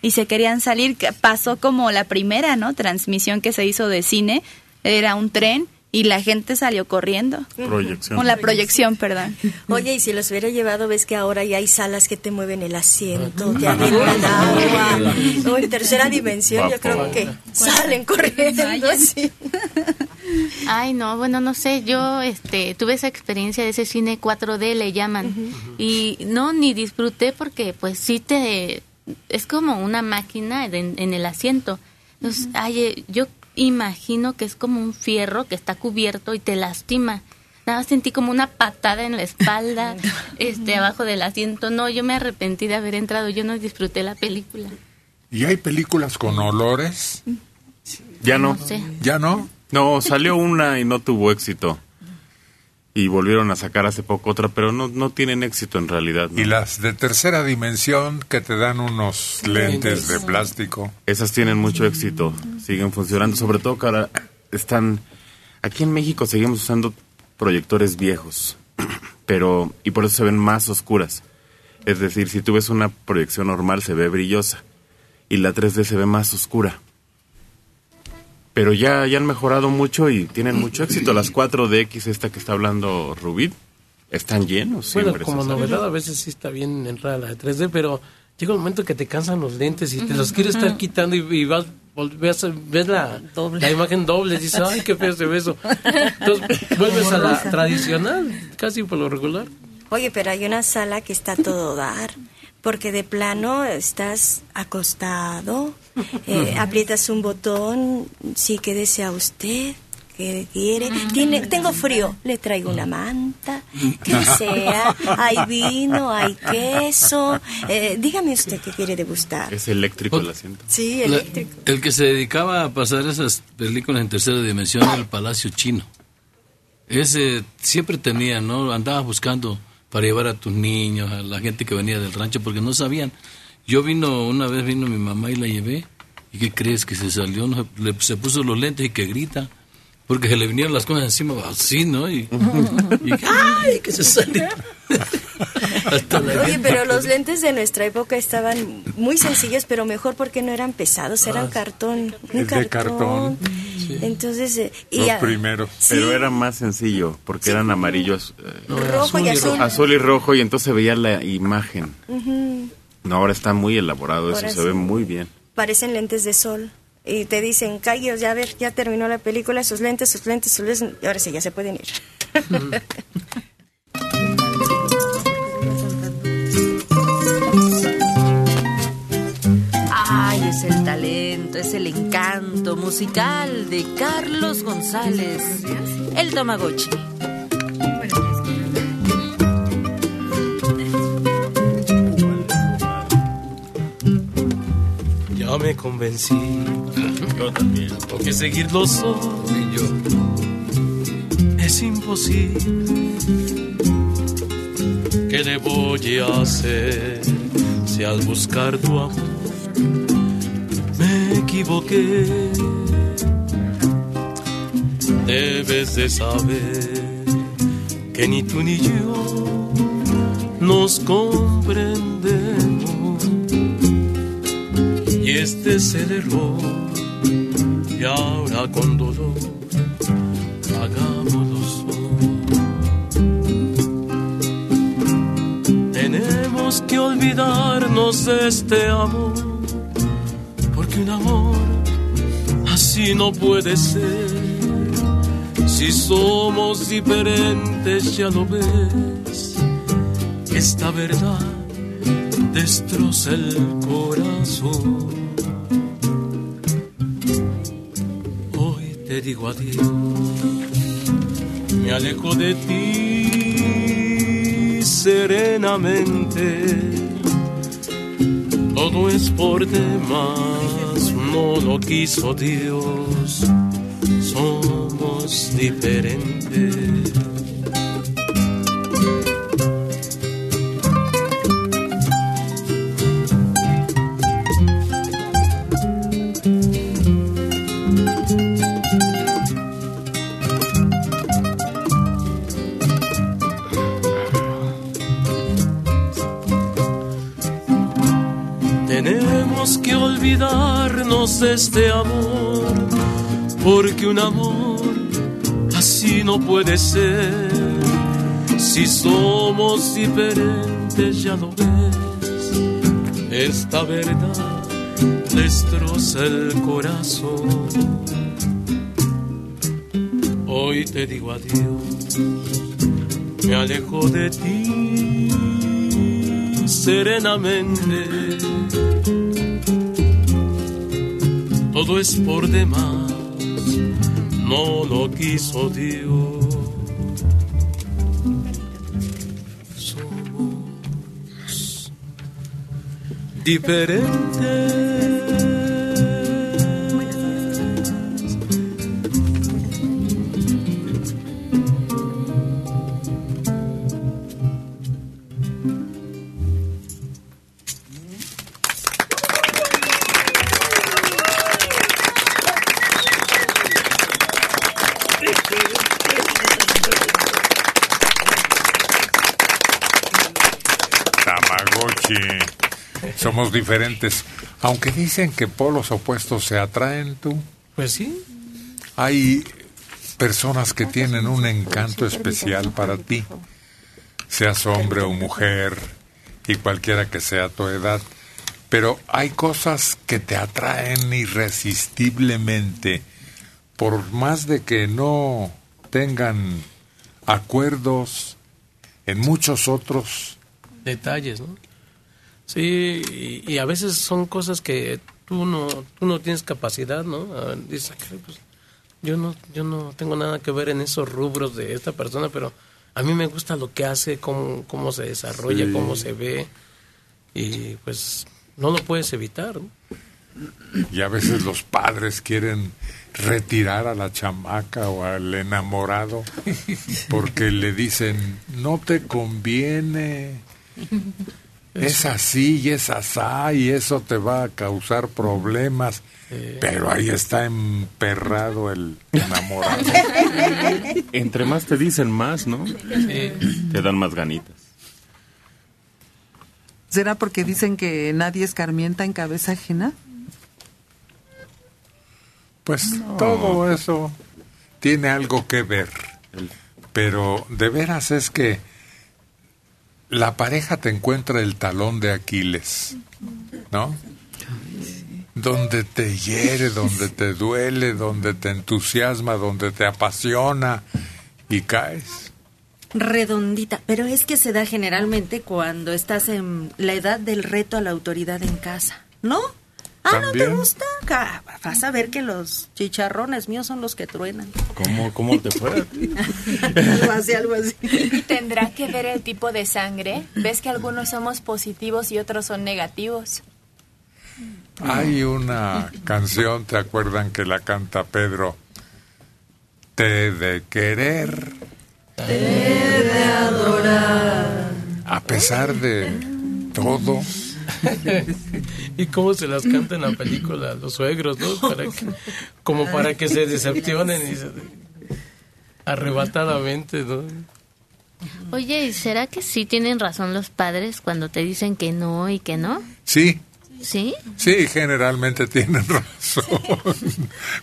y se querían salir. Pasó como la primera, ¿no? Transmisión que se hizo de cine, era un tren y la gente salió corriendo.
Proyección.
Con la proyección, perdón.
Oye, y si los hubiera llevado, ves que ahora ya hay salas que te mueven el asiento, te avientan agua. No, en tercera dimensión yo creo que salen corriendo. sí.
Ay, no, bueno, no sé, yo este tuve esa experiencia de ese cine 4D le llaman y no ni disfruté porque pues sí te es como una máquina en, en el asiento. Entonces, ay, eh, yo imagino que es como un fierro que está cubierto y te lastima. Nada, más sentí como una patada en la espalda, este abajo del asiento. No, yo me arrepentí de haber entrado, yo no disfruté la película.
¿Y hay películas con olores?
Ya no.
No sé.
¿Ya no?
No, salió una y no tuvo éxito. Y volvieron a sacar hace poco otra, pero no, no tienen éxito en realidad. ¿no?
Y las de tercera dimensión que te dan unos lentes de plástico.
Esas tienen mucho éxito, siguen funcionando, sobre todo que ahora están... Aquí en México seguimos usando proyectores viejos, pero... y por eso se ven más oscuras. Es decir, si tú ves una proyección normal se ve brillosa y la 3D se ve más oscura. Pero ya, ya han mejorado mucho y tienen mucho éxito. Las 4DX, esta que está hablando Rubí, Están llenos
Bueno,
siempre.
como novedad a veces sí está bien entrada la de 3D, pero llega un momento que te cansan los lentes y te los quieres estar quitando y, y vas, ves, ves la, la imagen doble y dices, ay, qué feo se ve eso. Entonces vuelves a la tradicional, casi por lo regular.
Oye, pero hay una sala que está todo dar, porque de plano estás acostado, eh, aprietas un botón, sí que desea usted, que quiere. Tiene, tengo frío, le traigo una manta, que sea, hay vino, hay queso. Eh, dígame usted qué quiere degustar.
Es eléctrico el asiento.
Sí,
La-
eléctrico.
el que se dedicaba a pasar esas películas en tercera dimensión era el Palacio Chino. Ese siempre tenía, ¿no? Andaba buscando para llevar a tus niños, a la gente que venía del rancho, porque no sabían. Yo vino, una vez vino mi mamá y la llevé, y ¿qué crees? Que se salió, no, le, se puso los lentes y que grita, porque se le vinieron las cosas encima así, ¿no? Y, y ¡ay! que se salió.
Oye, pero los lentes de nuestra época estaban muy sencillos, pero mejor porque no eran pesados, eran
Ah,
cartón. Un
es de
cartón.
cartón.
Entonces, eh, y
Los
a-
primeros.
Sí.
Pero era más sencillo, porque eran amarillos. eh,
Rojo y azul.
Azul y rojo, y entonces se veía la imagen.
Ujú.
No, ahora está muy elaborado eso,
Ahora
se
sí.
ve muy bien.
parecen lentes de sol. Y te dicen, Caguios, ya a ver, ya terminó la película, sus lentes, sus lentes, sus lentes, y ahora sí, ya se pueden ir.
Es el encanto musical de Carlos González, el Tamagotchi.
Ya me convencí.
Yo también.
Que seguirlo solo es imposible. ¿Qué le voy a hacer si al buscar tu amor equivoqué? Debes de saber que ni tú ni yo nos comprendemos. Y este es el error. Y ahora con dolor hagámoslo. Tenemos que olvidarnos de este amor, porque un amor así no puede ser. Si somos diferentes, ya lo ves, esta verdad destroza el corazón. Hoy te digo adiós, me alejo de ti serenamente. Todo es por demás, no lo quiso Dios, somos diferentes. De este amor, porque un amor así no puede ser. Si somos diferentes, ya lo ves, esta verdad destroza el corazón. Hoy te digo adiós, me alejo de ti serenamente. Todo es por demás, no lo quiso Dios. Somos diferentes.
Diferentes. Aunque dicen que polos opuestos se atraen, tú.
Pues sí.
Hay personas que tienen un encanto especial para ti. seas hombre o mujer y cualquiera que sea tu edad. Pero hay cosas que te atraen irresistiblemente, por más de que no tengan acuerdos en muchos otros.
Detalles, ¿no? Sí, y, y a veces son cosas que tú no, tú no tienes capacidad, ¿no? Ah, Dices, "Ay, pues, yo no, yo no tengo nada que ver en esos rubros de esta persona, pero a mí me gusta lo que hace, cómo, cómo se desarrolla,
Sí.
cómo se ve, y pues no lo puedes evitar, ¿no?
Y a veces los padres quieren retirar a la chamaca o al enamorado porque le dicen, no te conviene, es así y es asá y eso te va a causar problemas. Pero ahí está emperrado el enamorado.
Entre más te dicen más, ¿no? Te dan más ganitas.
¿Será porque dicen que nadie escarmienta en cabeza ajena?
Pues todo eso tiene algo que ver. Pero de veras es que la pareja te encuentra el talón de Aquiles, ¿no? Donde te hiere, donde te duele, donde te entusiasma, donde te apasiona y caes.
Redondita, pero es que se da generalmente cuando estás en la edad del reto a la autoridad en casa, ¿no? Ah, ¿no te gusta? Vas a ver que los chicharrones míos son los que truenan.
¿Cómo, cómo te fue?
algo así, algo así.
Y tendrá que ver el tipo de sangre. Ves que algunos somos positivos y otros son negativos.
Hay una canción, ¿te acuerdan que la canta Pedro? Te de querer,
Te de adorar.
a pesar de todo.
y cómo se las canta en la película los suegros, ¿no? Para que- como para que se decepcionen y se- arrebatadamente, ¿no?
Oye, ¿y será que sí tienen razón los padres cuando te dicen que no y que no?
Sí,
¿Sí?
sí, generalmente tienen razón,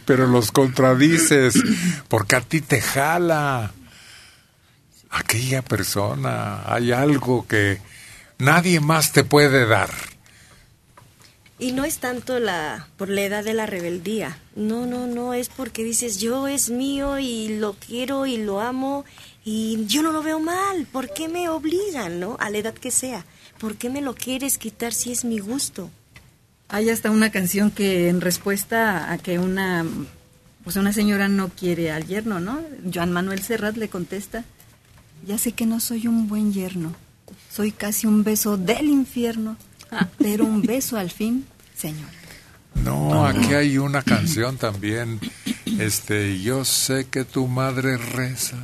pero los contradices porque a ti te jala aquella persona. Hay algo que nadie más te puede dar.
Y no es tanto la por la edad de la rebeldía. No, no, no, es porque dices, yo es mío y lo quiero y lo amo y yo no lo veo mal. ¿Por qué me obligan, no? A la edad que sea. ¿Por qué me lo quieres quitar si es mi gusto?
Hay hasta una canción que en respuesta a que una pues una señora no quiere al yerno, ¿no? Joan Manuel Serrat le contesta, ya sé que no soy un buen yerno, soy casi un beso del infierno, pero un beso al fin, señor.
No, aquí hay una canción también. Este, yo sé que tu madre reza.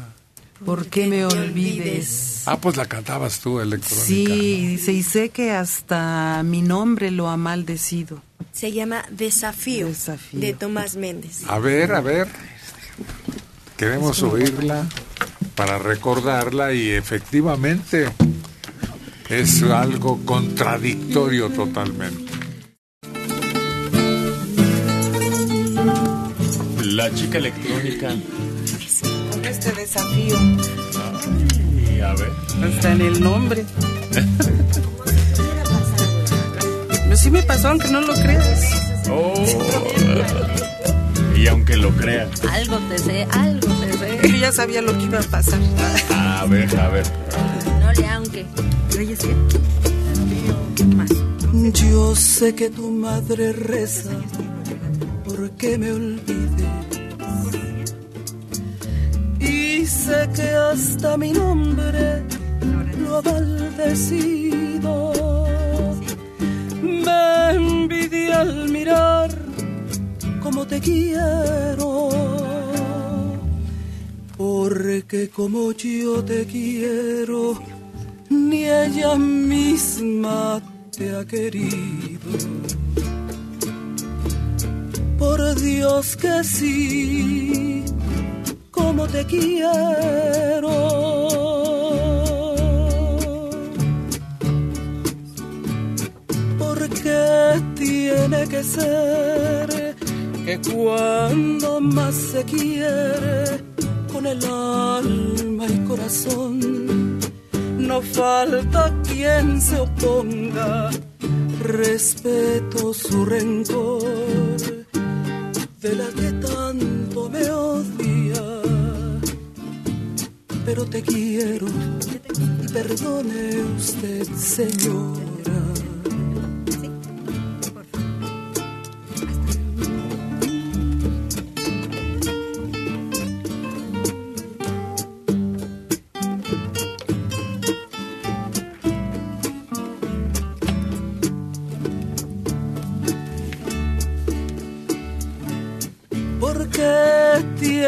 ¿Por qué me olvides?
Ah, pues la cantabas tú, electrónica.
Sí, dice, y sé que hasta mi nombre lo ha maldecido.
Se llama Desafío, de Tomás Méndez.
A ver, a ver. Queremos oírla para recordarla y efectivamente es algo contradictorio totalmente.
La chica electrónica.
Con este desafío.
Y a ver.
Hasta en el nombre. Pero sí me pasó, aunque no lo creas.
Oh. Y aunque lo creas.
Algo te sé, algo te sé.
Yo ya sabía lo que iba a pasar.
A ver, a ver.
No le aunque.
Yo sé que tu madre reza porque me olvide. Y sé que hasta mi nombre lo ha maldecido. Me envidia al mirar como te quiero. Porque como yo te quiero, ni ella misma te ha querido. Por Dios que sí, como te quiero. Porque tiene que ser que cuando más se quiere, con el alma y corazón, no
falta quien se oponga, respeto su rencor de la que tanto me odia, pero te quiero y perdone usted, señora.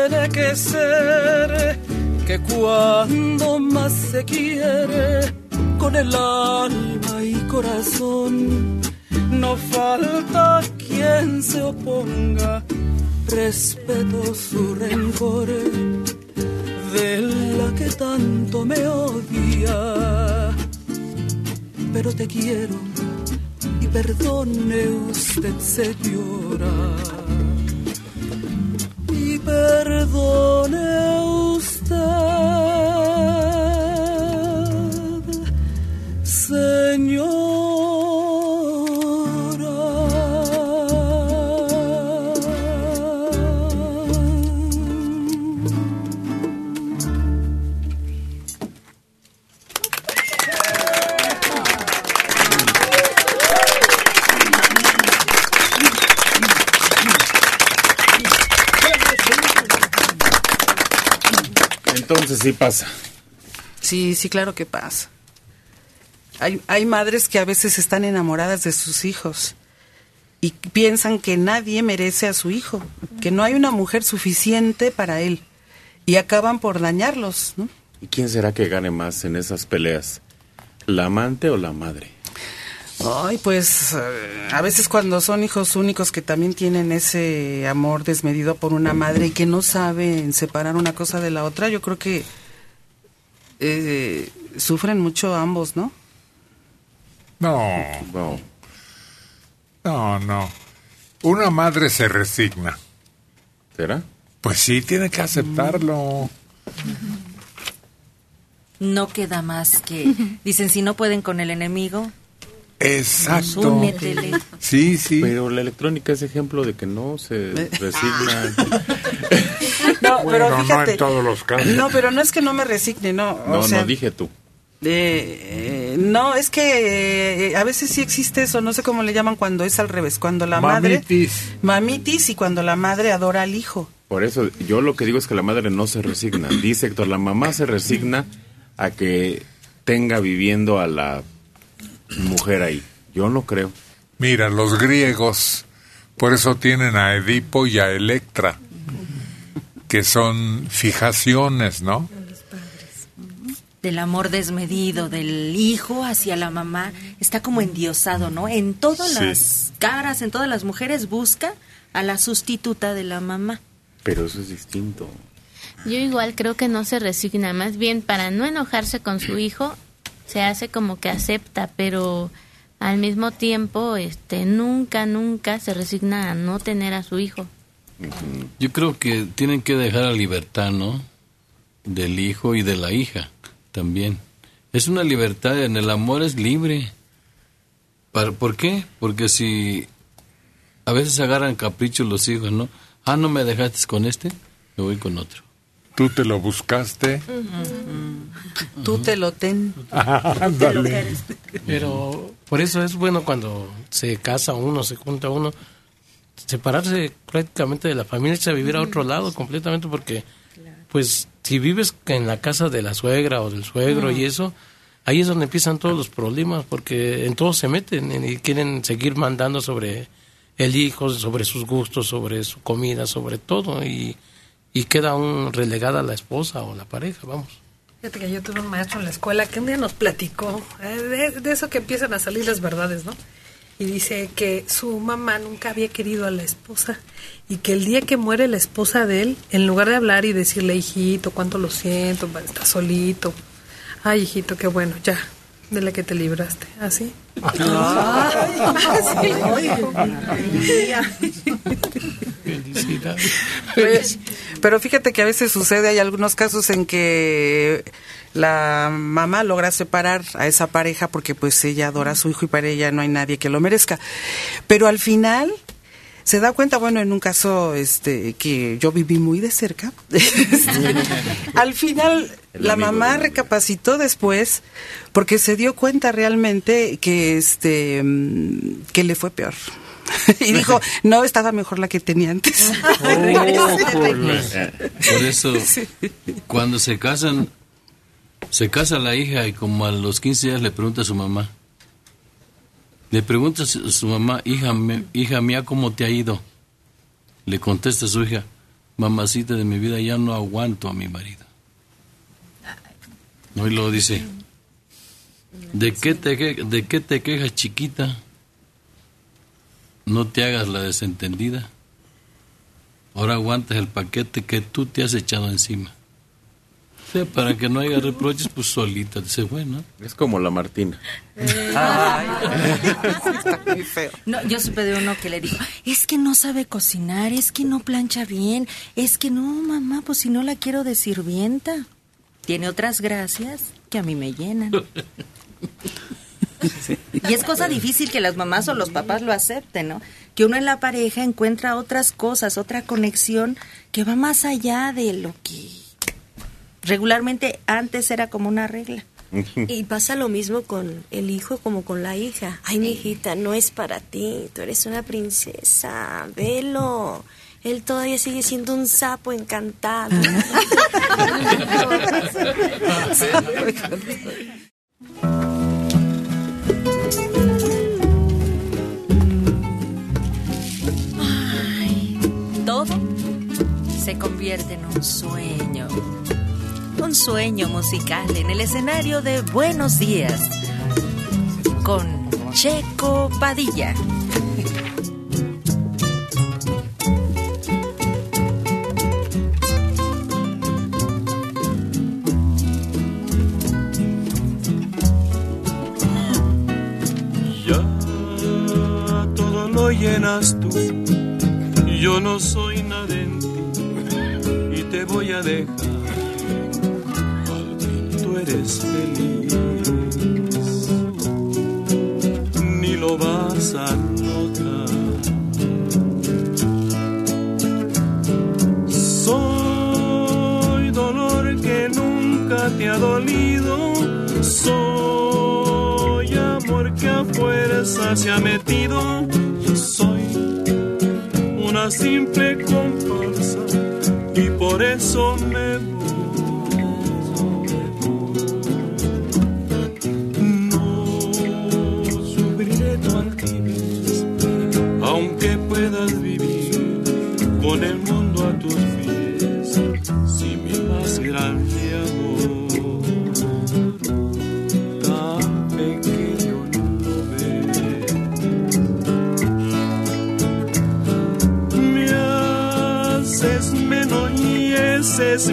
Tiene que ser que cuando más se quiere, con el alma y corazón, no falta quien se oponga. Respeto su rencor de la que tanto me odia. Pero te quiero y perdone usted, señora perdone usted,
Sí pasa.
Sí, sí, claro que pasa. Hay, hay madres que a veces están enamoradas de sus hijos y piensan que nadie merece a su hijo, que no hay una mujer suficiente para él y acaban por dañarlos, ¿no?
¿Y quién será que gane más en esas peleas? ¿La amante o la madre?
Ay, pues eh, a veces cuando son hijos únicos que también tienen ese amor desmedido por una madre y que no saben separar una cosa de la otra, yo creo que eh, sufren mucho ambos, ¿no?
No.
No.
No, no. Una madre se resigna.
¿Será?
Pues sí, tiene que aceptarlo.
No queda más que... Dicen, si no pueden con el enemigo,
Exacto. Sí, sí.
Pero la electrónica es ejemplo de que no se resigna.
No,
Bueno,
pero
no
fíjate.
en todos los casos.
No, pero no es que no me resigne, no.
No,
o sea,
no dije tú.
eh, eh, no, es que eh, a veces sí existe eso, no sé cómo le llaman cuando es al revés, cuando la madre...
Mamitis.
Mamitis y cuando la madre adora al hijo.
Por eso yo lo que digo es que la madre no se resigna. Dice Héctor, la mamá se resigna a que tenga viviendo a la mujer ahí. Yo no creo.
Mira, los griegos, por eso tienen a Edipo y a Electra, que son fijaciones, ¿no?
del amor desmedido del hijo hacia la mamá, está como endiosado, ¿no? En todas
Sí.
las caras, en todas las mujeres busca a la sustituta de la mamá.
Pero eso es distinto.
Yo igual creo que no se resigna, más bien para no enojarse con su hijo, se hace como que acepta, pero al mismo tiempo este nunca nunca se resigna a no tener a su hijo.
Yo creo que tienen que dejar la libertad, ¿no? Del hijo y de la hija también. Es una libertad, en el amor es libre. ¿Para- ¿Por qué? Porque si a veces agarran caprichos los hijos, ¿no? Ah, no me dejaste con este, me voy con otro.
Tú te lo buscaste.
Tú te lo ten.
Ándale.
Pero por eso es bueno cuando se casa uno, se junta uno, separarse prácticamente de la familia, irse a vivir a otro lado completamente porque, pues, si vives en la casa de la suegra o del suegro y eso, ahí es donde empiezan todos los problemas porque en todo se meten y quieren seguir mandando sobre el hijo, sobre sus gustos, sobre su comida, sobre todo y, y queda un relegada la esposa o la pareja, vamos.
Fíjate que yo tuve un maestro en la escuela que un día nos platicó eh, de, de eso que empiezan a salir las verdades, ¿no? Y dice que su mamá nunca había querido a la esposa y que el día que muere la esposa de él, en lugar de hablar y decirle, hijito, cuánto lo siento, está solito. Ay, hijito, qué bueno, ya, de la que te libraste. ¿Así?
Pues, pero fíjate que a veces sucede, hay algunos casos en que la mamá logra separar a esa pareja porque pues ella adora a su hijo y para ella no hay nadie que lo merezca. Pero al final se da cuenta, bueno, en un caso este que yo viví muy de cerca, este, al final la mamá recapacitó después porque se dio cuenta realmente que este que le fue peor. y dijo, no, estaba mejor la que tenía antes.
Por eso, cuando se casan, se casa la hija y como a los 15 días le pregunta a su mamá. Le pregunta a su mamá, hija, hija mía, ¿cómo te ha ido? Le contesta su hija, mamacita de mi vida, ya no aguanto a mi marido. No, y luego dice, ¿de qué te, que- de qué te quejas, chiquita? No te hagas la desentendida. Ahora aguantas el paquete que tú te has echado encima. O sea, para que no haya reproches, pues solita. Dice, bueno.
Es como la Martina.
No, yo supe de uno que le dijo, es que no sabe cocinar, es que no plancha bien, es que no, mamá, pues si no la quiero de sirvienta. Tiene otras gracias que a mí me llenan. Y es cosa difícil que las mamás o los papás lo acepten, ¿no? Que uno en la pareja encuentra otras cosas, otra conexión que va más allá de lo que regularmente antes era como una regla.
Y pasa lo mismo con el hijo como con la hija. Ay, mi hijita, no es para ti. Tú eres una princesa. Velo. Él todavía sigue siendo un sapo encantado.
se convierte en un sueño. Un sueño musical en el escenario de Buenos Días. Con Checo Padilla.
Llenas tú, yo no soy y te voy a dejar. Al tú eres feliz, ni lo vas a notar. Soy dolor que nunca te ha dolido. Soy amor que a fuerza se ha metido. Soy una simple comparsa y por eso me voy. No sufriré tu altivez, aunque puedas y ese es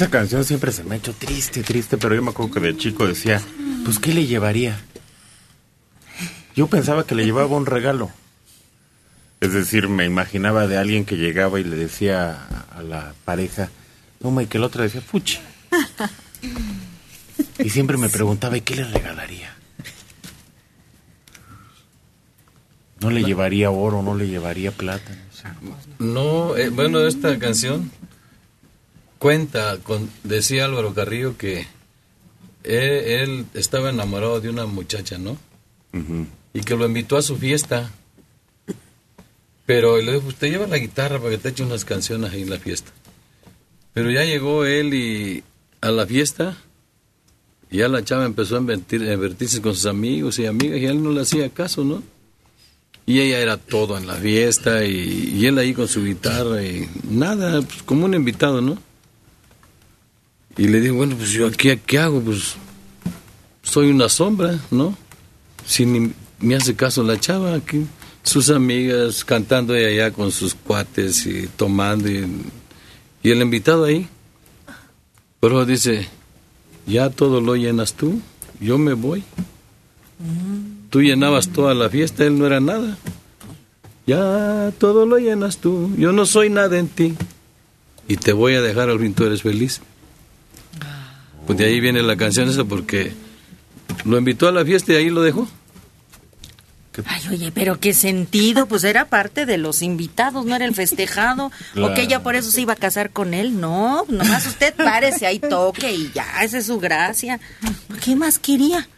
Esa canción siempre se me ha hecho triste, triste, pero yo me acuerdo que de chico decía, pues ¿qué le llevaría? Yo pensaba que le llevaba un regalo. Es decir, me imaginaba de alguien que llegaba y le decía a- la pareja, toma, y que el otro decía, fuchi. Y siempre me preguntaba, ¿y qué le regalaría? No le llevaría oro, no le llevaría plata. no.
No, eh, bueno, esta canción cuenta, con, decía Álvaro Carrillo que él, él estaba enamorado de una muchacha, ¿no? Y que lo invitó a su fiesta. Pero le dijo, usted lleva la guitarra para que te eche unas canciones ahí en la fiesta. Pero ya llegó él y a la fiesta, y ya la chava empezó a invertir- a divertirse con sus amigos y amigas, y él no le hacía caso, ¿no? Y ella era todo en la fiesta y, y él ahí con su guitarra y nada, pues, como un invitado, ¿no? Y le digo, bueno, pues yo aquí, ¿qué hago? Pues soy una sombra, ¿no? Si ni me hace caso la chava, aquí sus amigas cantando ella allá con sus cuates y tomando y, y el invitado ahí. Pero dice, ya todo lo llenas tú, yo me voy. Tú llenabas toda la fiesta, él no era nada. Ya todo lo llenas tú, yo no soy nada en ti. Y te voy a dejar al fin, eres feliz. Pues de ahí viene la canción esa porque lo invitó a la fiesta y ahí lo dejó.
Ay, oye, pero qué sentido, pues era parte de los invitados, no era el festejado. O que ella por eso se iba a casar con él. No, nomás usted párese ahí, toque y ya, esa es su gracia. ¿Qué más quería?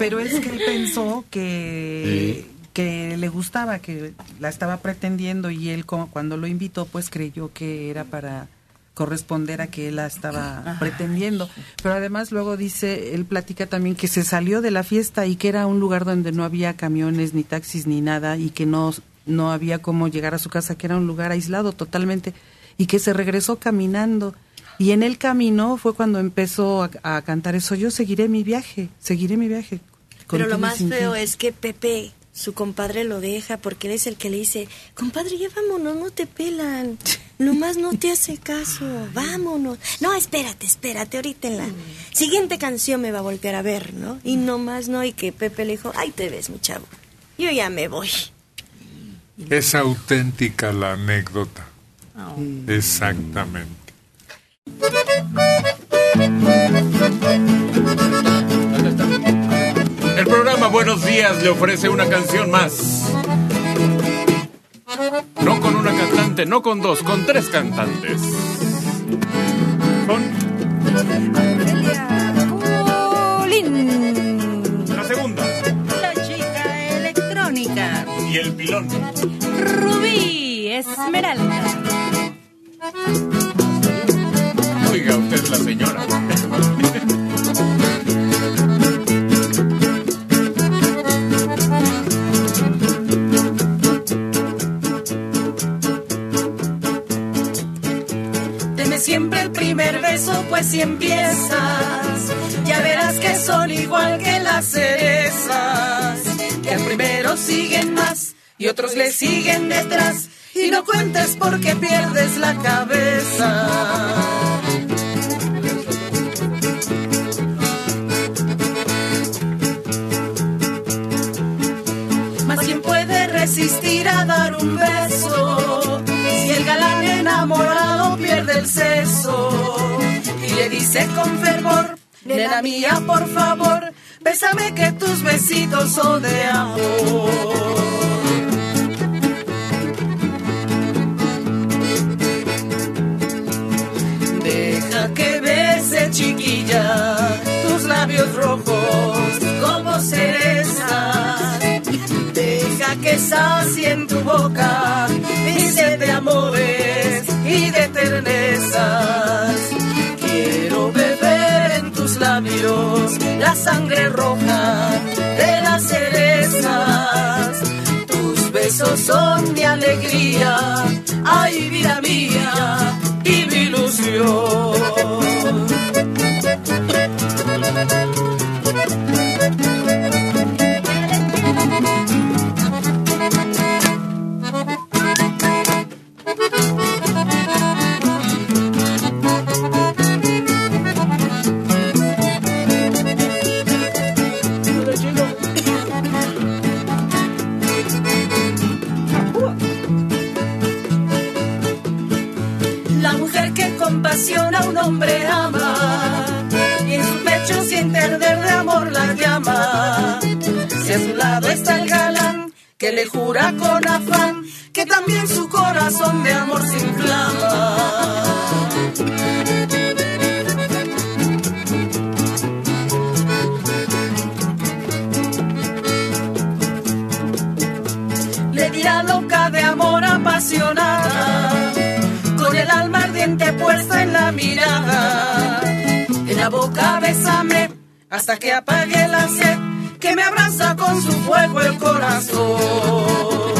Pero es que él pensó que, que le gustaba, que la estaba pretendiendo y él como cuando lo invitó pues creyó que era para corresponder a que él la estaba pretendiendo. Pero además luego dice, él platica también que se salió de la fiesta y que era un lugar donde no había camiones ni taxis ni nada y que no, no había cómo llegar a su casa, que era un lugar aislado totalmente y que se regresó caminando. Y en el camino fue cuando empezó a, a cantar eso, yo seguiré mi viaje, seguiré mi viaje.
Pero lo más
sin ti".
feo es que Pepe, su compadre, lo deja porque él es el que le dice, compadre, ya vámonos, no te pelan. Nomás no te hace caso, vámonos. No, espérate, espérate, ahorita en la siguiente canción me va a voltear a ver, ¿no? Y nomás no, y que Pepe le dijo, ay, te ves, mi chavo. Yo ya me voy.
Es auténtica la anécdota. Exactamente.
El programa Buenos Días le ofrece una canción más. No con una cantante, no con dos, con tres cantantes. Con la segunda
La chica electrónica.
y el pilón.
Rubí Esmeralda.
Oiga, usted es la señora.
Siempre el primer beso, pues si empiezas, ya verás que son igual que las cerezas. Que al primero siguen más y otros le siguen detrás. Y no cuentes porque pierdes la cabeza. Mas ¿quién puede resistir a dar un beso? Si el galán enamorado pierde el seso y le dice con fervor, nena mía, por favor, bésame que tus besitos son de amor. Deja que bese chiquilla tus labios rojos como cereza que sacie en tu boca mi de amores y de ternezas. Quiero beber en tus labios la sangre roja de las cerezas. Tus besos son mi alegría, ay vida mía y mi ilusión. Hombre ama y en su pecho siente arder de amor la llama. Si a su lado está el galán que le jura con afán que también su corazón de amor se inflama. Le dirá loca de amor apasionada puesta en la mirada. En la boca bésame hasta que apague la sed que me abraza con su fuego el corazón.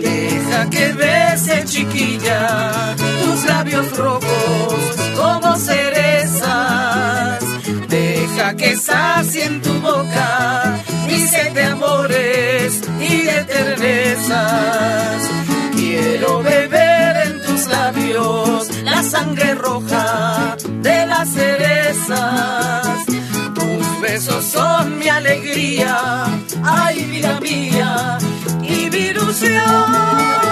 Deja que bese chiquilla tus labios rojos como cerezas. Deja que sacie en tu boca sed de amores y de ternezas. Quiero beber en tus labios la sangre roja de las cerezas. Tus besos son mi alegría, ay vida mía y mi
¿Esto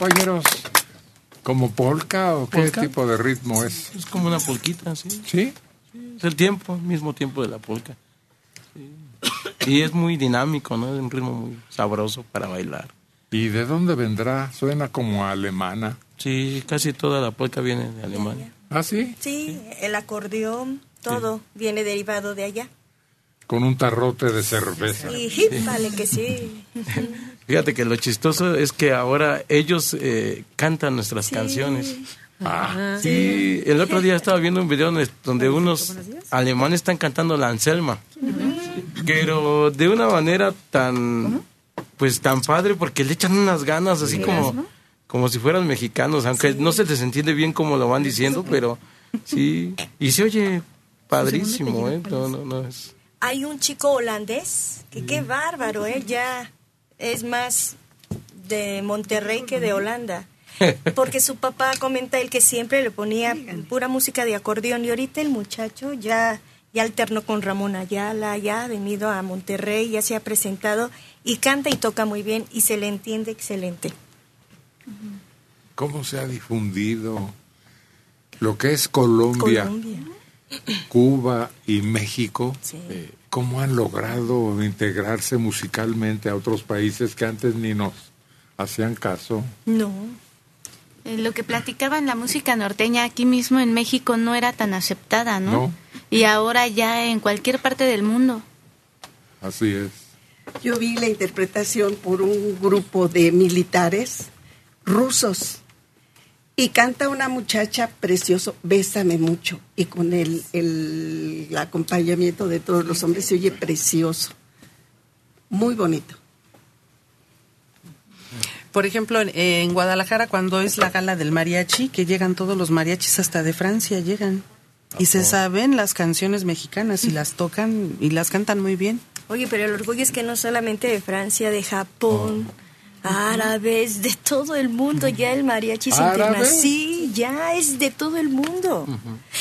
compañeros? ¿Como polka o qué
Polka.
tipo de ritmo es?
Es como una polquita, sí.
¿Sí?
Es el tiempo, el mismo tiempo de la polca. Sí. Y es muy dinámico, ¿no? Es un ritmo muy sabroso para bailar.
¿Y de dónde vendrá? Suena como alemana.
Sí, casi toda la polca viene de Alemania.
¿Ah, sí?
Sí, el acordeón, todo viene derivado de allá.
Con un tarrote de cerveza.
Y vale que sí.
Fíjate que lo chistoso es que ahora ellos eh, cantan nuestras canciones.
Ah,
sí. El otro día estaba viendo un video donde, unos alemanes están cantando la Anselma. Pero de una manera tan, pues tan padre porque le echan unas ganas así como, como si fueran mexicanos, aunque no se les entiende bien cómo lo van diciendo, pero sí. Y se oye padrísimo, ¿eh? No, no, no es...
Hay un chico holandés que qué bárbaro, él ya es más de Monterrey que de Holanda. Porque su papá comenta él que siempre le ponía pura música de acordeón y ahorita el muchacho ya, ya alternó con Ramón Ayala, ya ha venido a Monterrey, ya se ha presentado y canta y toca muy bien y se le entiende excelente.
¿Cómo se ha difundido lo que es Colombia,
Colombia.
Cuba y México?
Sí.
Eh, ¿Cómo han logrado integrarse musicalmente a otros países que antes ni nos hacían caso?
No.
Eh, Lo que platicaban la música norteña aquí mismo en México no era tan aceptada, ¿no?
No.
Y ahora ya en cualquier parte del mundo.
Así es.
Yo vi la interpretación por un grupo de militares rusos y canta una muchacha precioso, Bésame mucho, y con el, el acompañamiento de todos los hombres se oye precioso, muy bonito.
Por ejemplo, en, en Guadalajara, cuando es la gala del mariachi, que llegan todos los mariachis hasta de Francia, llegan. Y se saben las canciones mexicanas y las tocan y las cantan muy bien.
Oye, pero el orgullo es que no solamente de Francia, de Japón, árabes, de todo el mundo, ya el mariachi internacional. Sí, ya es de todo el mundo.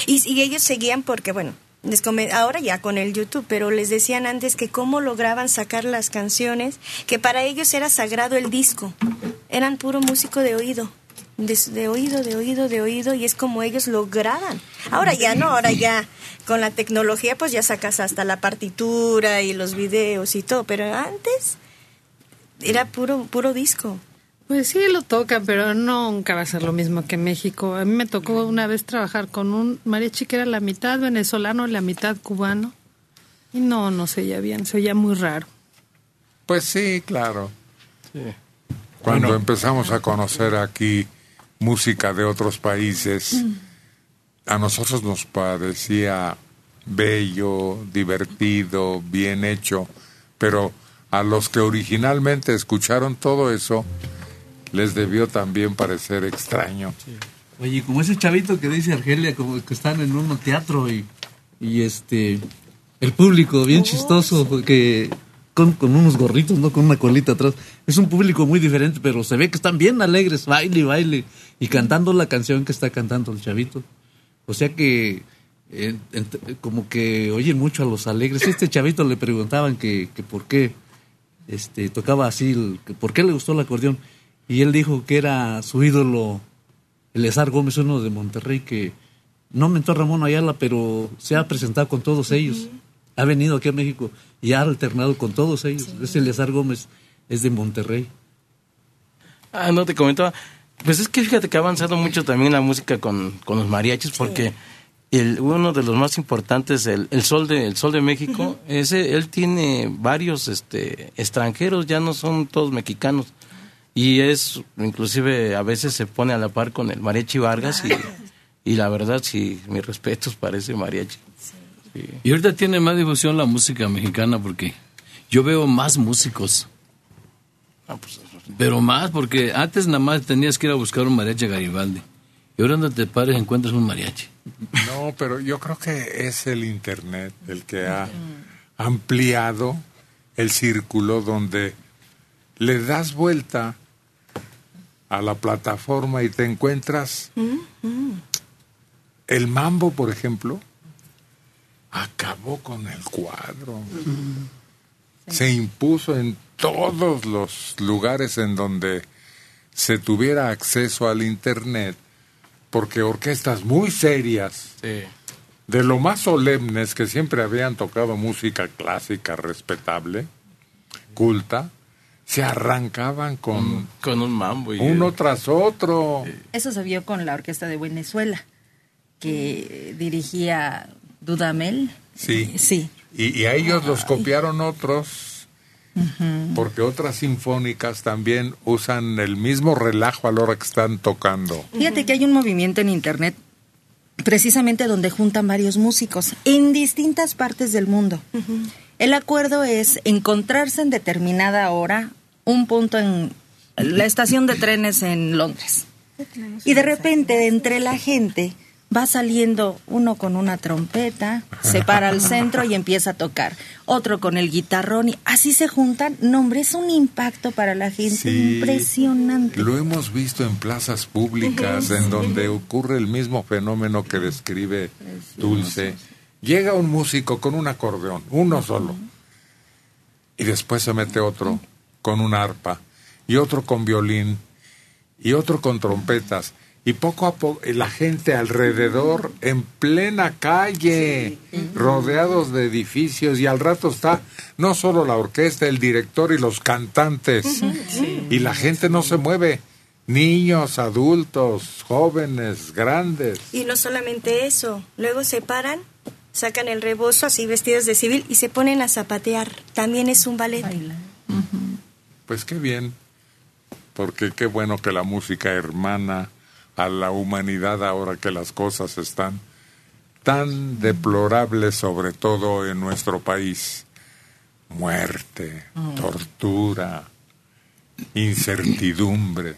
y, y ellos seguían porque, bueno, les ahora ya con el YouTube, pero les decían antes que cómo lograban sacar las canciones, que para ellos era sagrado el disco. Eran puro músico de oído. De, de oído, de oído, de oído, y es como ellos lograban. Ahora ya no, ahora ya con la tecnología pues ya sacas hasta la partitura y los videos y todo, pero antes era puro puro disco.
Pues sí, lo tocan, pero nunca va a ser lo mismo que México. A mí me tocó una vez trabajar con un mariachi que era la mitad venezolano y la mitad cubano. Y no, no se oía bien, se oía muy raro.
Pues sí, claro. Cuando empezamos a conocer aquí música de otros países, a nosotros nos parecía bello, divertido, bien hecho, pero a los que originalmente escucharon todo eso, les debió también parecer extraño.
Oye, como ese chavito que dice Argelia, como que están en un teatro y, y este el público bien chistoso que con, con unos gorritos, no con una colita atrás. Es un público muy diferente, pero se ve que están bien alegres, baile, baile y cantando la canción que está cantando el chavito. O sea que eh, como que oyen mucho a los alegres. Este chavito le preguntaban que, que por qué este tocaba así, el- que por qué le gustó el acordeón y él dijo que era su ídolo Eleazar Gómez, uno de Monterrey que no mentó a Ramón Ayala, pero se ha presentado con todos ellos. Ha venido aquí a México y ha alternado con todos ellos. Ese Eleazar Gómez es de Monterrey.
Ah, no te comentaba. Pues es que fíjate que ha avanzado mucho también la música con, con los mariachis, porque el, uno de los más importantes, el, el Sol de el Sol de México, ese él tiene varios este extranjeros, ya no son todos mexicanos. Y es, inclusive a veces se pone a la par con el mariachi Vargas y, y la verdad, sí, mis respetos para ese mariachi.
Y ahorita tiene más difusión la música mexicana porque yo veo más músicos. Pero más, porque antes nada más tenías que ir a buscar un mariachi Garibaldi. Y ahora donde te pares encuentras un mariachi.
No, pero yo creo que es el Internet el que ha ampliado el círculo donde le das vuelta a la plataforma y te encuentras el mambo, por ejemplo, acabó con el cuadro. Se impuso en todos los lugares en donde se tuviera acceso al Internet, porque orquestas muy serias, de lo más solemnes que siempre habían tocado música clásica respetable, culta, se arrancaban con,
con un mambo. Y,
uno tras otro.
Eso se vio con la Orquesta de Venezuela, que dirigía Dudamel.
Sí.
Sí.
Y, y a ellos los copiaron otros, porque otras sinfónicas también usan el mismo relajo a la hora que están tocando.
Fíjate que hay un movimiento en Internet precisamente donde juntan varios músicos en distintas partes del mundo. El acuerdo es encontrarse en determinada hora, un punto en la estación de trenes en Londres. Y de repente, de entre la gente, va saliendo uno con una trompeta, se para al centro y empieza a tocar. Otro con el guitarrón y así se juntan. No, hombre, es un impacto para la gente
Sí.
impresionante.
Lo hemos visto en plazas públicas en donde ocurre el mismo fenómeno que describe Dulce. Llega un músico con un acordeón, uno solo, y después se mete otro con una arpa, y otro con violín, y otro con trompetas, y poco a poco la gente alrededor en plena calle, rodeados de edificios, y al rato está no solo la orquesta, el director y los cantantes, y la gente no se mueve, niños, adultos, jóvenes, grandes.
Y no solamente eso, luego se paran, sacan el rebozo así vestidos de civil y se ponen a zapatear. También es un ballet.
Pues qué bien, porque qué bueno que la música hermana a la humanidad ahora que las cosas están tan deplorables, sobre todo en nuestro país. Muerte, tortura, incertidumbre.